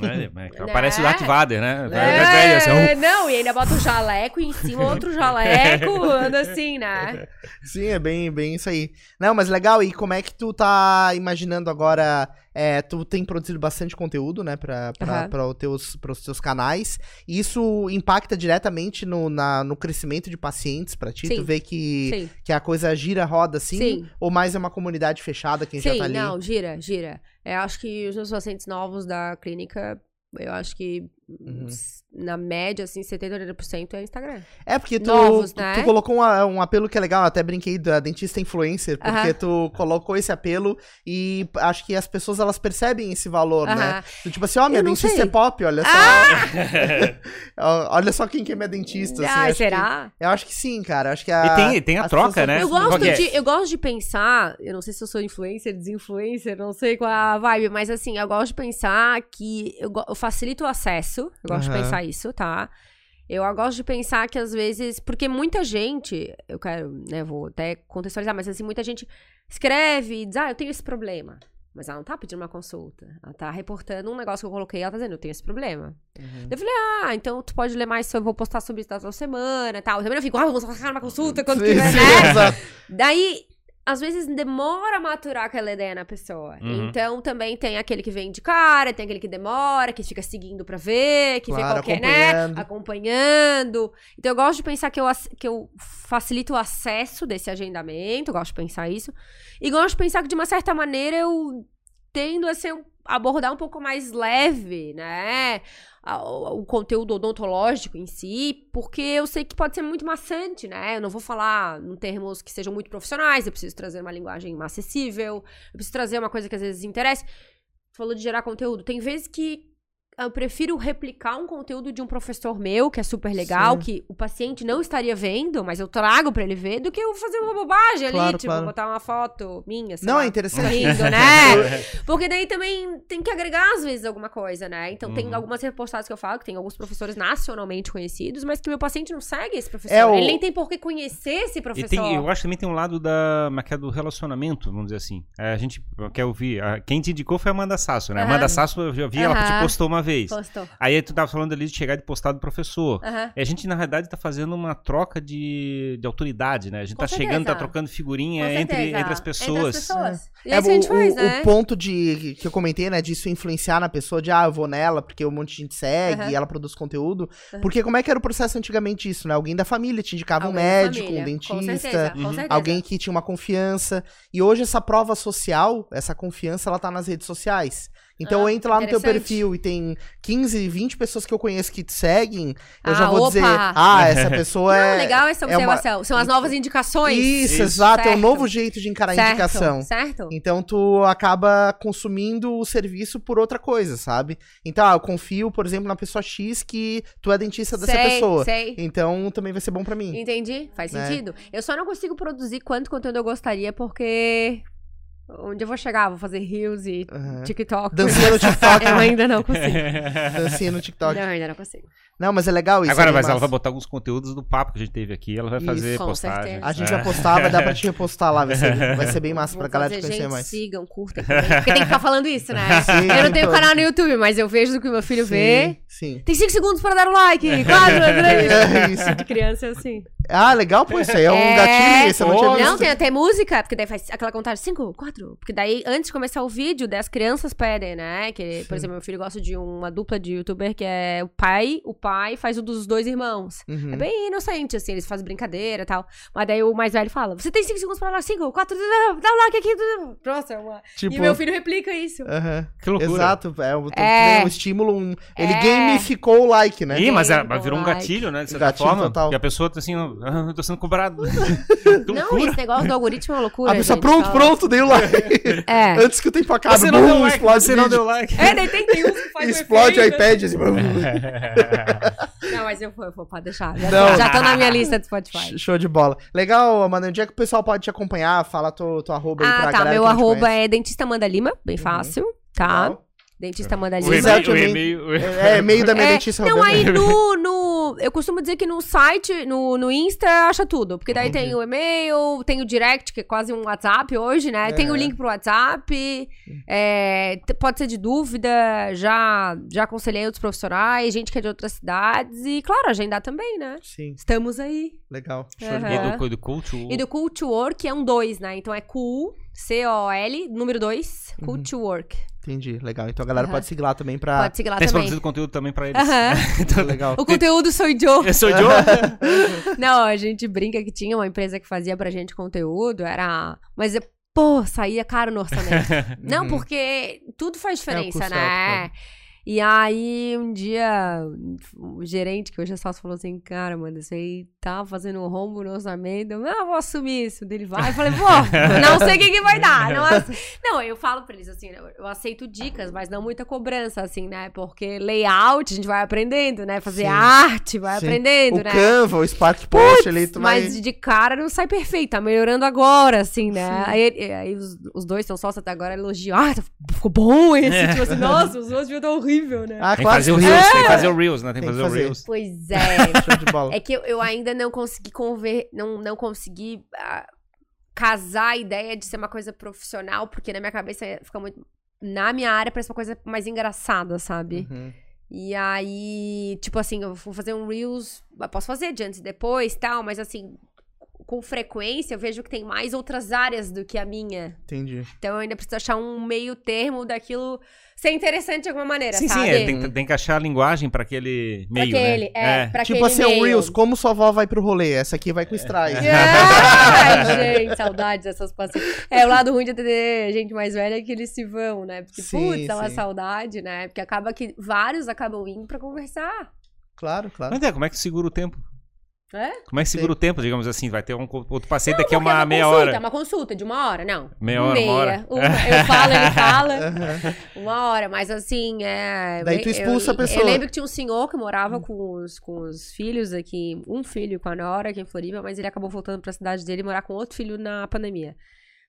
Né? Né? Parece o Darth Vader, né? É, Velho, assim, um- Não, e ainda bota um jaleco e em cima outro [laughs] jaleco, anda assim, né? Sim, é bem, bem isso aí. Não, mas legal, e como é que tu tá imaginando agora? é, tu tem produzido bastante conteúdo, né, pra, Aham. pra os teus, pros teus canais. E isso impacta diretamente no, na- no crescimento de pacientes pra ti? Sim. Tu vê que, Sim. que a coisa gira, roda assim? Sim. Ou mais é uma comunidade fechada, quem já Sim, tá ali? não, gira, gira. Eu acho que os meus pacientes novos da clínica, eu acho que Uhum. na média, assim, 70, 80% é Instagram. É, porque tu, Novos, tu- né? tu colocou um, um apelo que é legal, eu até brinquei da dentista influencer, porque Aham. tu colocou esse apelo e acho que as pessoas elas percebem esse valor, né? Aham. Tu, tipo assim, ó, minha Eu não dentista sei. é pop, olha só. [laughs] Ó, olha só quem que é minha dentista. assim, ah, acho será? que- eu acho que sim, cara. Acho que a, E tem, tem a troca, né? Eu gosto, Porque- de, eu gosto de pensar, eu não sei se eu sou influencer, desinfluencer, não sei qual é a vibe, mas assim, eu gosto de pensar que eu, eu facilito o acesso isso. Eu gosto Aham. de pensar isso, tá? Eu gosto de pensar que às vezes. Porque muita gente. Eu quero, né? Vou até contextualizar, mas assim, muita gente escreve e diz: Ah, eu tenho esse problema. Mas ela não tá pedindo uma consulta. Ela tá reportando um negócio que eu coloquei ela tá dizendo: Eu tenho esse problema. Eu falei: Ah, então tu pode ler mais. Eu vou postar sobre isso da tua semana e tal. Eu também não fico: Ah, vamos marcar uma consulta quando Sim, quiser, sim, né? Daí, às vezes demora a maturar aquela ideia na pessoa. Uhum. Então também tem aquele que vem de cara, tem aquele que demora, que fica seguindo pra ver, que Claro, vê qualquer, né? acompanhando. Acompanhando. Então eu gosto de pensar que eu, que eu facilito o acesso desse agendamento, gosto de pensar isso. E gosto de pensar que, de uma certa maneira, eu tendo a ser um- abordar um pouco mais leve, né? O, conteúdo odontológico em si, porque eu sei que pode ser muito maçante, né? Eu não vou falar em termos que sejam muito profissionais, eu preciso trazer uma linguagem acessível, eu preciso trazer uma coisa que às vezes interessa. Tu falou de gerar conteúdo. Tem vezes que eu prefiro replicar um conteúdo de um professor meu, que é super legal, Sim. que o paciente não estaria vendo, mas eu trago pra ele ver, do que eu fazer uma bobagem ali, Claro, tipo, claro. botar uma foto minha, sei Não, lá, é interessante. sorrindo, [laughs] né? Porque daí também tem que agregar, às vezes, alguma coisa, né? Então, tem Uhum. algumas repostagens que eu falo, que tem alguns professores nacionalmente conhecidos, mas que meu paciente não segue esse professor. É, o- Ele nem tem por que conhecer esse E professor. tem, eu acho que também tem um lado da, é que é, do relacionamento, vamos dizer assim. É, a gente quer ouvir. a- quem te indicou foi a Amanda Sasso, né? A Aham. Amanda Sasso, eu já vi, ela te postou uma vez. Postou. Aí tu tava falando ali de chegar de postar do professor. E a gente, na realidade, tá fazendo uma troca de, de autoridade, né? A gente Com tá chegando, tá certeza. trocando figurinha Com entre, certeza. entre as pessoas. pessoas. E É, é isso que a gente o, faz, o- né? o ponto de que eu comentei, né, disso influenciar na pessoa, de ah, eu vou nela porque um monte de gente segue e ela produz conteúdo. Aham. Porque como é que era o processo antigamente disso, né? Alguém da família te indicava um Alguém da médico, família. um Com dentista, certeza, com Uhum. certeza. alguém que tinha uma confiança. E hoje essa prova social, essa confiança, ela tá nas redes sociais. Então Ah, eu entro lá no teu perfil e tem 15, 20 pessoas que eu conheço que te seguem, eu Ah, já vou opa! dizer, ah, essa pessoa [laughs] Não, é... legal essa é uma- observação. São as novas indicações. Isso, Isso. exato, é um Certo. novo jeito de encarar a certo, indicação. Certo? Então tu acaba consumindo o serviço por outra coisa, sabe? Então, ah, eu confio, por exemplo, na pessoa X que tu é dentista dessa sei, pessoa. Sei. Então também vai ser bom pra mim. Entendi, faz Né? sentido. Eu só não consigo produzir quanto conteúdo eu gostaria, porque. Onde eu vou chegar? Vou fazer reels e Aham. TikTok. Dancinha no TikTok. [laughs] Eu ainda não consigo. [laughs] Dancinha no TikTok. Não, ainda não consigo. Não, mas é legal isso. Agora, mas ela vai botar alguns conteúdos do papo que a gente teve aqui. Ela vai Isso, fazer com postagem. certeza. A gente É. vai postar, vai dar pra [laughs] te repostar lá. Vai ser, vai ser bem massa pra Vou galera te conhecer gente, mais. sigam, curtem. Porque tem que ficar falando isso, né? Sim, eu não tenho canal no YouTube, mas eu vejo do que meu filho vê. Sim, sim. Tem cinco segundos para dar o like. Quatro, três. É isso. De criança é assim. Ah, legal, pô, isso aí é um É. gatilho, eu não tinha visto. Não, tem até música, porque daí faz aquela contagem 5, 4. Porque daí, antes de começar o vídeo, daí as crianças pedem, né? Que, por exemplo, meu filho gosta de uma dupla de youtuber que é o pai, o pai faz o dos dois irmãos. Uhum. É bem inocente, assim, eles fazem brincadeira e tal. Mas daí o mais velho fala: Você tem 5 segundos pra lá, 5, 4, dá o like aqui. Nossa, é uma. Tipo, E meu filho replica isso. aham. Que loucura. Exato, é, um, É. um estímulo, um, ele É. gamificou o like, né? Ih, mas é, Game, virou um like. gatilho, né? De certa Gatilho forma. total. E a pessoa tá assim, ah, [laughs] eu tô sendo cobrado. [laughs] Não, loucura. esse negócio do algoritmo é uma loucura. A pessoa, gente, pronto, fala. pronto, dei o like. É. [laughs] Antes que o tempo acabe, Você não deu bum, like, explode você o não deu like. É, daí tem, tem que faz um Explode o iPad, assim. Não, mas eu vou, eu vou, pode deixar. Já, Não. já tô na minha lista do Spotify. Show de bola. Legal, Amanda, onde é que o pessoal pode te acompanhar? Fala teu, teu arroba aí pra Ah, tá. galera Meu que não te arroba conhece. é Dentista Amanda Lima, bem fácil, tá? Legal. Dentista Amanda Lima. E-mail, o e-mail, É, é meio da minha É, dentista não, Roberta. aí no, no. Eu costumo dizer que no site, no, no Insta, acha tudo. Porque daí tem o e-mail, tem o direct, que é quase um WhatsApp hoje, né? Tem o É. link pro WhatsApp. é, pode ser de dúvida. Já, já aconselhei outros profissionais, gente que é de outras cidades. E, claro, agendar também, né? Sim, Estamos aí. legal. Show de E do, do o- E do to Work é um 2, né? Então é cool, C-O-L, número 2, Cool Uhum. to Work. Entendi, legal. Então a galera Aham. pode seguir lá também pra... Pode seguir lá Tem também. produzido conteúdo também pra eles. Aham. [laughs] então, Legal. O conteúdo sou eu. Eu sou o Joe. [laughs] Não, a gente brinca que tinha uma empresa que fazia pra gente conteúdo, era. Mas, pô, saía caro no orçamento. [laughs] Não, Uhum. porque tudo faz diferença, custo né? alto, E aí, um dia, o gerente, que hoje é sócio, falou assim: Cara, mano, isso aí tá fazendo um rombo no orçamento. Eu, ah, vou assumir isso. Dele vai. Eu falei: Pô, [laughs] não sei o que, que vai dar. Não, [laughs] não, eu falo pra eles assim: eu- aceito dicas, mas não muita cobrança, assim, né? Porque layout a gente vai aprendendo, né? Fazer Sim. arte, vai Sim. aprendendo, O né? Canva, o Spark Post ali, tu vai... Mas de cara não sai perfeito, tá melhorando agora, assim, né? Aí, aí os, os dois são sócios até agora elogiam. Ah, tá- ficou bom esse. Tipo assim, nossa, os outros viram horrível. Horrível, né? Ah, Tem que claro. fazer o Reels, sim. tem que fazer o Reels, né? Tem que Tem que fazer o fazer. Reels. Pois [laughs] é. Show de bola. É que eu, eu ainda não consegui conver, não, não consegui ah, casar a ideia de ser uma coisa profissional, porque na minha cabeça fica muito. Na minha área parece uma coisa mais engraçada, sabe? Uhum. E aí, tipo assim, eu vou fazer um Reels. Posso fazer de antes e depois tal, mas assim, com frequência eu vejo que tem mais outras áreas do que a minha. Entendi. Então eu ainda preciso achar um meio termo daquilo ser interessante de alguma maneira, Sim, sabe? sim, é, tem, tem que achar a linguagem pra aquele Pra meio, aquele, né? é, pra Tipo aquele assim, o meio. Reels, como sua avó vai pro rolê? Essa aqui vai com strike. [laughs] Ai, gente, saudades dessas pacientes. É, o lado ruim de ter gente mais velha é que eles se vão, né? Porque, Sim, putz, é uma saudade, né? Porque acaba que vários acabam indo pra conversar. Claro, claro. Mas é, como é que segura o tempo? É? Como é que segura o tempo, digamos assim? Vai ter um outro paciente Não, daqui a porque é uma, meia consulta, hora. É uma consulta de uma hora, não. Meia hora, uma hora. Uma. Eu falo, ele [laughs] fala. Aham. Uma hora, mas assim, é. Daí tu eu- expulsa a eu- pessoa. Eu lembro que tinha um senhor que morava com os, com os filhos aqui, um filho com a Nora aqui em Floripa, mas ele acabou voltando pra cidade dele e morar com outro filho na pandemia.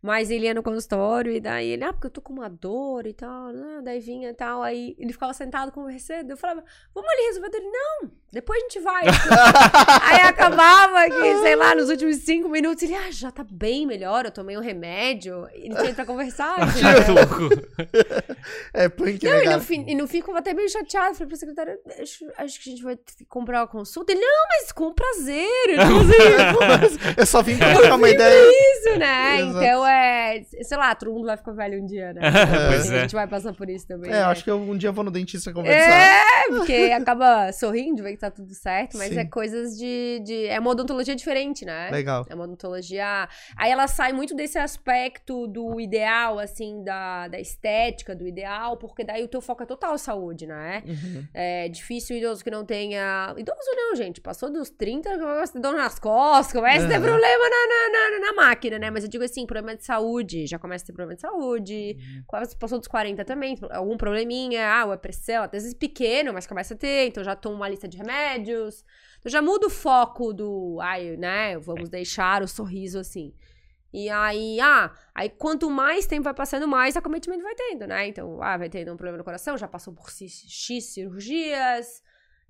Mas ele ia no consultório e daí ele, ah, porque eu tô com uma dor e tal, né? daí vinha e tal, aí ele ficava sentado conversando, eu falava, vamos ali resolver dele, não, depois a gente vai. [laughs] aí acabava que, sei lá, nos últimos cinco minutos, ele, ah, já tá bem melhor, eu tomei um remédio, ele tinha pra conversar. [laughs] entendeu? [laughs] É punk, Não, né, e no, fim, e no fim ficou até meio chateado. Falei pra secretária, acho, acho que a gente vai comprar uma consulta. Ele, não, mas com prazer. Eu só vim pra trocar uma ideia. isso, né? Exato. Então é. Sei lá, todo mundo vai ficar velho um dia, né? Pois A é. gente vai passar por isso também. É, né? eu acho que eu um dia vou no dentista conversar. É, porque [laughs] acaba sorrindo, vê que tá tudo certo, mas Sim. é coisas de, de. É uma odontologia diferente, né? Legal. É uma odontologia. Aí ela sai muito desse aspecto do ideal, assim, da, da estética, do ideal, porque daí o teu foco é total saúde, né? Uhum. É difícil o idoso que não tenha. Idoso não, gente. Passou dos 30, começa a ter dor nas costas, começa a ter problema na, na, na, na máquina, né? Mas eu digo assim, problema de saúde. Já começa a ter problema de saúde. Uhum. Passou dos 40 também. Algum probleminha, ah, a pressão, às vezes pequeno, mas começa a ter. Então já toma uma lista de remédios. Então já muda o foco do. Ai, né? Vamos deixar o sorriso assim. E aí, ah, aí quanto mais tempo vai passando, mais acometimento vai tendo, né? Então, ah, vai tendo um problema no coração, já passou por X cirurgias.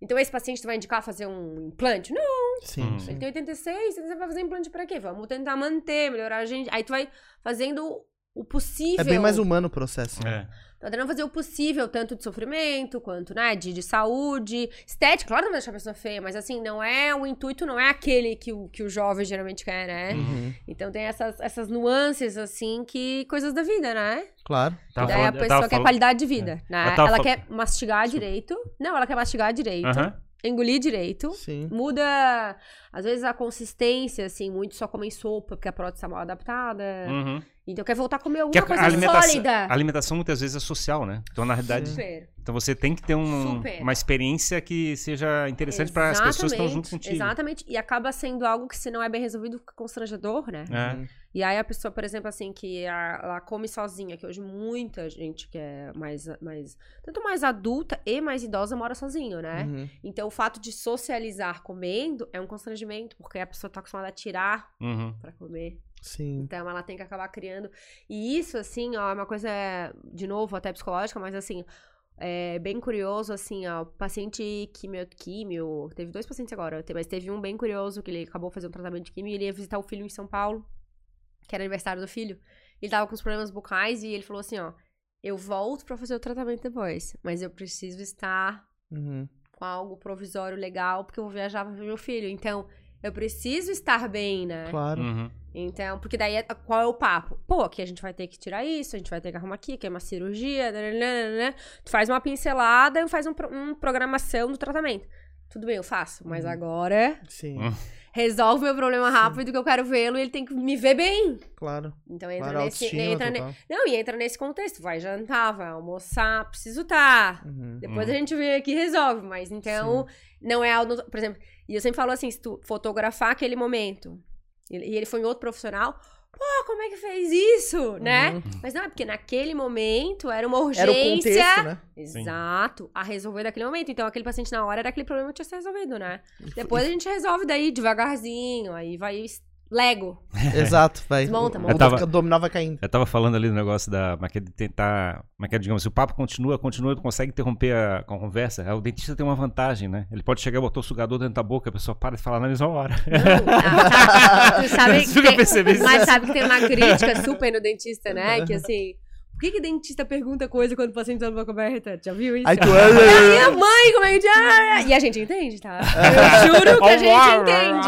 Então, esse paciente tu vai indicar fazer um implante? Não, Sim, Hum. ele tem 86, você vai fazer implante pra quê? Vamos tentar manter, melhorar a gente. Aí tu vai fazendo o possível. É bem mais humano o processo. É. Tá tentando fazer o possível, tanto de sofrimento, quanto, né, de, de saúde. Estética, claro que não vai deixar a pessoa feia, mas assim, não é, o intuito não é aquele que o, que o jovem geralmente quer, né? Uhum. Então tem essas, essas nuances, assim, que coisas da vida, né? Claro. Tava Daí falando- a pessoa quer falando- qualidade de vida, né? Eu tava Ela fal- quer mastigar direito. Não, ela quer mastigar direito, Aham. engolir direito. Sim. Muda, às vezes, a consistência, assim, muito só comem sopa, porque a prótese tá mal adaptada. Uhum. Então quer voltar a comer Que alguma a, coisa a alimentação, sólida. a alimentação muitas vezes é social, né? Então, na realidade, Super. então você tem que ter um- uma experiência que seja interessante para as pessoas que estão junto contigo. Exatamente. E acaba sendo algo que, se não é bem resolvido, fica constrangedor, né? É. Uhum. E aí a pessoa, por exemplo, assim, que a- ela come sozinha, que hoje muita gente que é mais, mais. Tanto mais adulta e mais idosa mora sozinho, né? Uhum. Então o fato de socializar comendo é um constrangimento, porque a pessoa tá acostumada a tirar Uhum. pra comer. Sim. Então ela tem que acabar criando. E isso, assim, ó, é uma coisa, de novo, até psicológica, mas assim. É bem curioso, assim, ó, paciente quimio, químio, teve dois pacientes agora, mas teve um bem curioso que ele acabou fazendo um tratamento de químio e ele ia visitar o filho em São Paulo, que era aniversário do filho. Ele tava com os problemas bucais e ele falou assim, ó, eu volto pra fazer o tratamento depois, mas eu preciso estar Uhum. com algo provisório legal, porque eu vou viajar pra ver meu filho. Então, eu preciso estar bem, né? Claro. Uhum. Então, porque daí, é- qual é o papo? Pô, aqui a gente vai ter que tirar isso, a gente vai ter que arrumar aqui, que é uma cirurgia, nananana. tu faz uma pincelada e faz um, um programação do tratamento. Tudo bem, eu faço, mas Uhum. agora Sim. Resolve meu problema rápido que eu quero vê-lo e ele tem que me ver bem. Claro. Então entra Claro, nesse. Entra ne-. Não, e entra nesse contexto. Vai jantar, vai almoçar, preciso estar. Uhum. Depois Uhum. a gente vê aqui e resolve. Mas então, não é algo. Por exemplo, e eu sempre falo assim: se tu fotografar aquele momento e e ele foi em outro profissional, pô, como é que fez isso? Né? Uhum. Mas não, é porque naquele momento era uma urgência. Era o contexto, né? Exato, a resolver naquele momento. Então, aquele paciente na hora era aquele problema que tinha que ser resolvido, né? Depois a gente resolve daí devagarzinho, aí vai Lego. [laughs] Exato, vai. Desmonta, o, monta. o tava- dominó vai caindo. Eu tava falando ali do negócio da. É é de tentar. Como é que é, digamos, se o papo continua, continua, consegue interromper a, a conversa. aí O dentista tem uma vantagem, né? Ele pode chegar e botar o sugador dentro da boca, a pessoa para de falar na mesma hora. Não, ah, tá. Tu sabe [laughs] nunca tem-? Mas sabe que tem uma crítica super no dentista, né? Que assim, que, que dentista pergunta coisa quando o paciente tá no boca aberta? Já viu isso? Aí tu. É a minha mãe, como é que ah, E a gente entende, tá? Eu juro que a gente entende.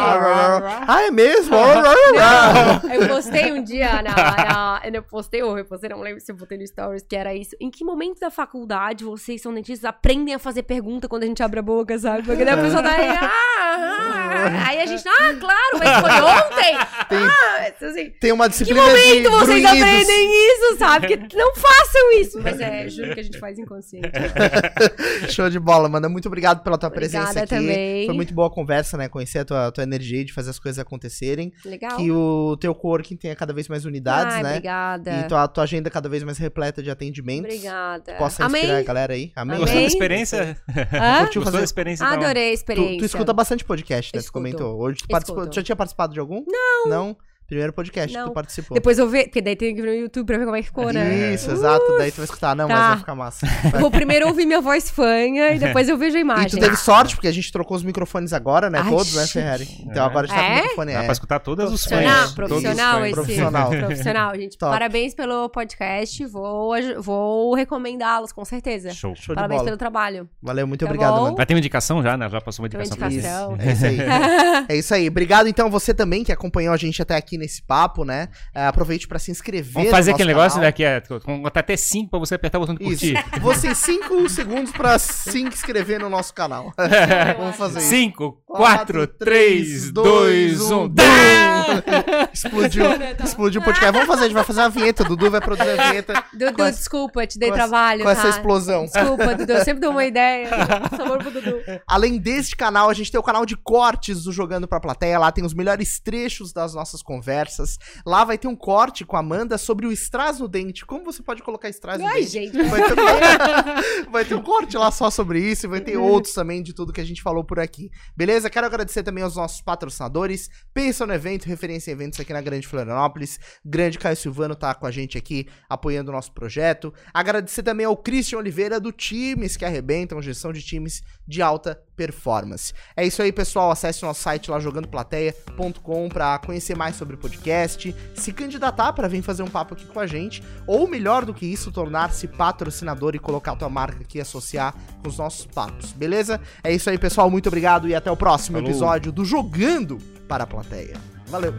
Ah, é mesmo? Não, eu postei um dia na, na- Eu postei ou repostei, não lembro se eu botei no Stories, que era isso. Em que momento da faculdade vocês são dentistas aprendem a fazer pergunta quando a gente abre a boca, sabe? Porque daí a pessoa tá aí. Ah, ah, aí a gente, ah, claro, mas foi ontem. Ah, assim, Tem uma que disciplina momento de vocês grunhidos. aprendem isso, sabe? Que não façam isso. Mas é, juro que a gente faz inconsciente. [laughs] Show de bola, mano. Muito obrigado pela tua Obrigada presença aqui. também. Foi muito boa a conversa, né? Conhecer a tua, tua energia de fazer as coisas acontecerem. Legal. Que o teu coworking tenha cada vez mais unidades, Ai, né? Obrigada. E tua, tua agenda cada vez mais repleta de atendimentos. Obrigada. Que possa inspirar Amém. a galera aí. Amém. Amém. Gostou da experiência? Hã? Curtiu Gostou fazer- da experiência? então? Adorei a Tu, experiência. tu escuta bastante podcast, né? Tu Escuto. comentou. Hoje tu Escuto. participou. Tu já tinha participado de algum? Não. Não? Primeiro podcast que Não. tu participou. Depois eu ver, porque daí tem que vir no YouTube pra ver como é que ficou, né? Isso, exato. Daí tu vai escutar. Não, Tá. mas vai ficar massa. Eu [laughs] Vou primeiro ouvir minha voz fanha e [laughs] depois eu vejo a E imagem. tu teve sorte, porque a gente trocou os microfones agora, né? Ai, Todos, né. Ferrari? Então É. agora a gente tá com É? o microfone. Dá É. pra escutar todas os fãs. Profissional esse. Profissional. Profissional, [laughs] gente. Top. Parabéns pelo podcast. Vou, vou recomendá-los, com certeza. Show. Show de Parabéns bola. pelo trabalho. Valeu, muito Tá obrigado, bom? mano. Vai ter uma indicação já, né? Já passou uma uma indicação pra indicação. mim. É isso aí. É isso aí. Obrigado, então, você também que acompanhou a gente até aqui nesse papo, né? É, aproveite pra se inscrever. Vamos no fazer nosso aquele negócio, canal. né? Que é. Vamos botar até 5 pra você apertar o botão de Isso. curtir. [laughs] Você tem 5 segundos pra se inscrever no nosso canal. [laughs] Vamos fazer isso. 5, Quatro, 4, três, 3, dois, 2, um. 1. Explodiu. Explodiu o podcast. Vamos fazer, a gente vai fazer a vinheta. Dudu vai produzir a vinheta. Dudu, essa- desculpa, te dei com essa- trabalho. com essa tá? explosão. Desculpa, Dudu. Eu sempre dou uma ideia. [laughs] Sabor pro Dudu. Além deste canal, a gente tem o canal de cortes do Jogando Pra Plateia. Lá tem os melhores trechos das nossas conversas. Lá vai ter um corte com a Amanda sobre o strass no dente. Como você pode colocar strass no Ai, dente? gente. Vai ter, um... vai ter um corte lá só sobre isso e vai ter outros também de tudo que a gente falou por aqui. Beleza? Quero agradecer também aos nossos patrocinadores. Pensa no evento, referência em eventos aqui na Grande Florianópolis. Grande Caio Silvano tá com a gente aqui apoiando o nosso projeto. Agradecer também ao Christian Oliveira do Times que arrebentam, gestão de times de alta performance. É isso aí, pessoal. Acesse o nosso site lá jogandoplateia.com para conhecer mais sobre o podcast, se candidatar para vir fazer um papo aqui com a gente, ou melhor do que isso, tornar-se patrocinador e colocar a tua marca aqui associar com os nossos papos. Beleza? É isso aí, pessoal. Muito obrigado e até o próximo Falou. episódio do Jogando para a Plateia. Valeu.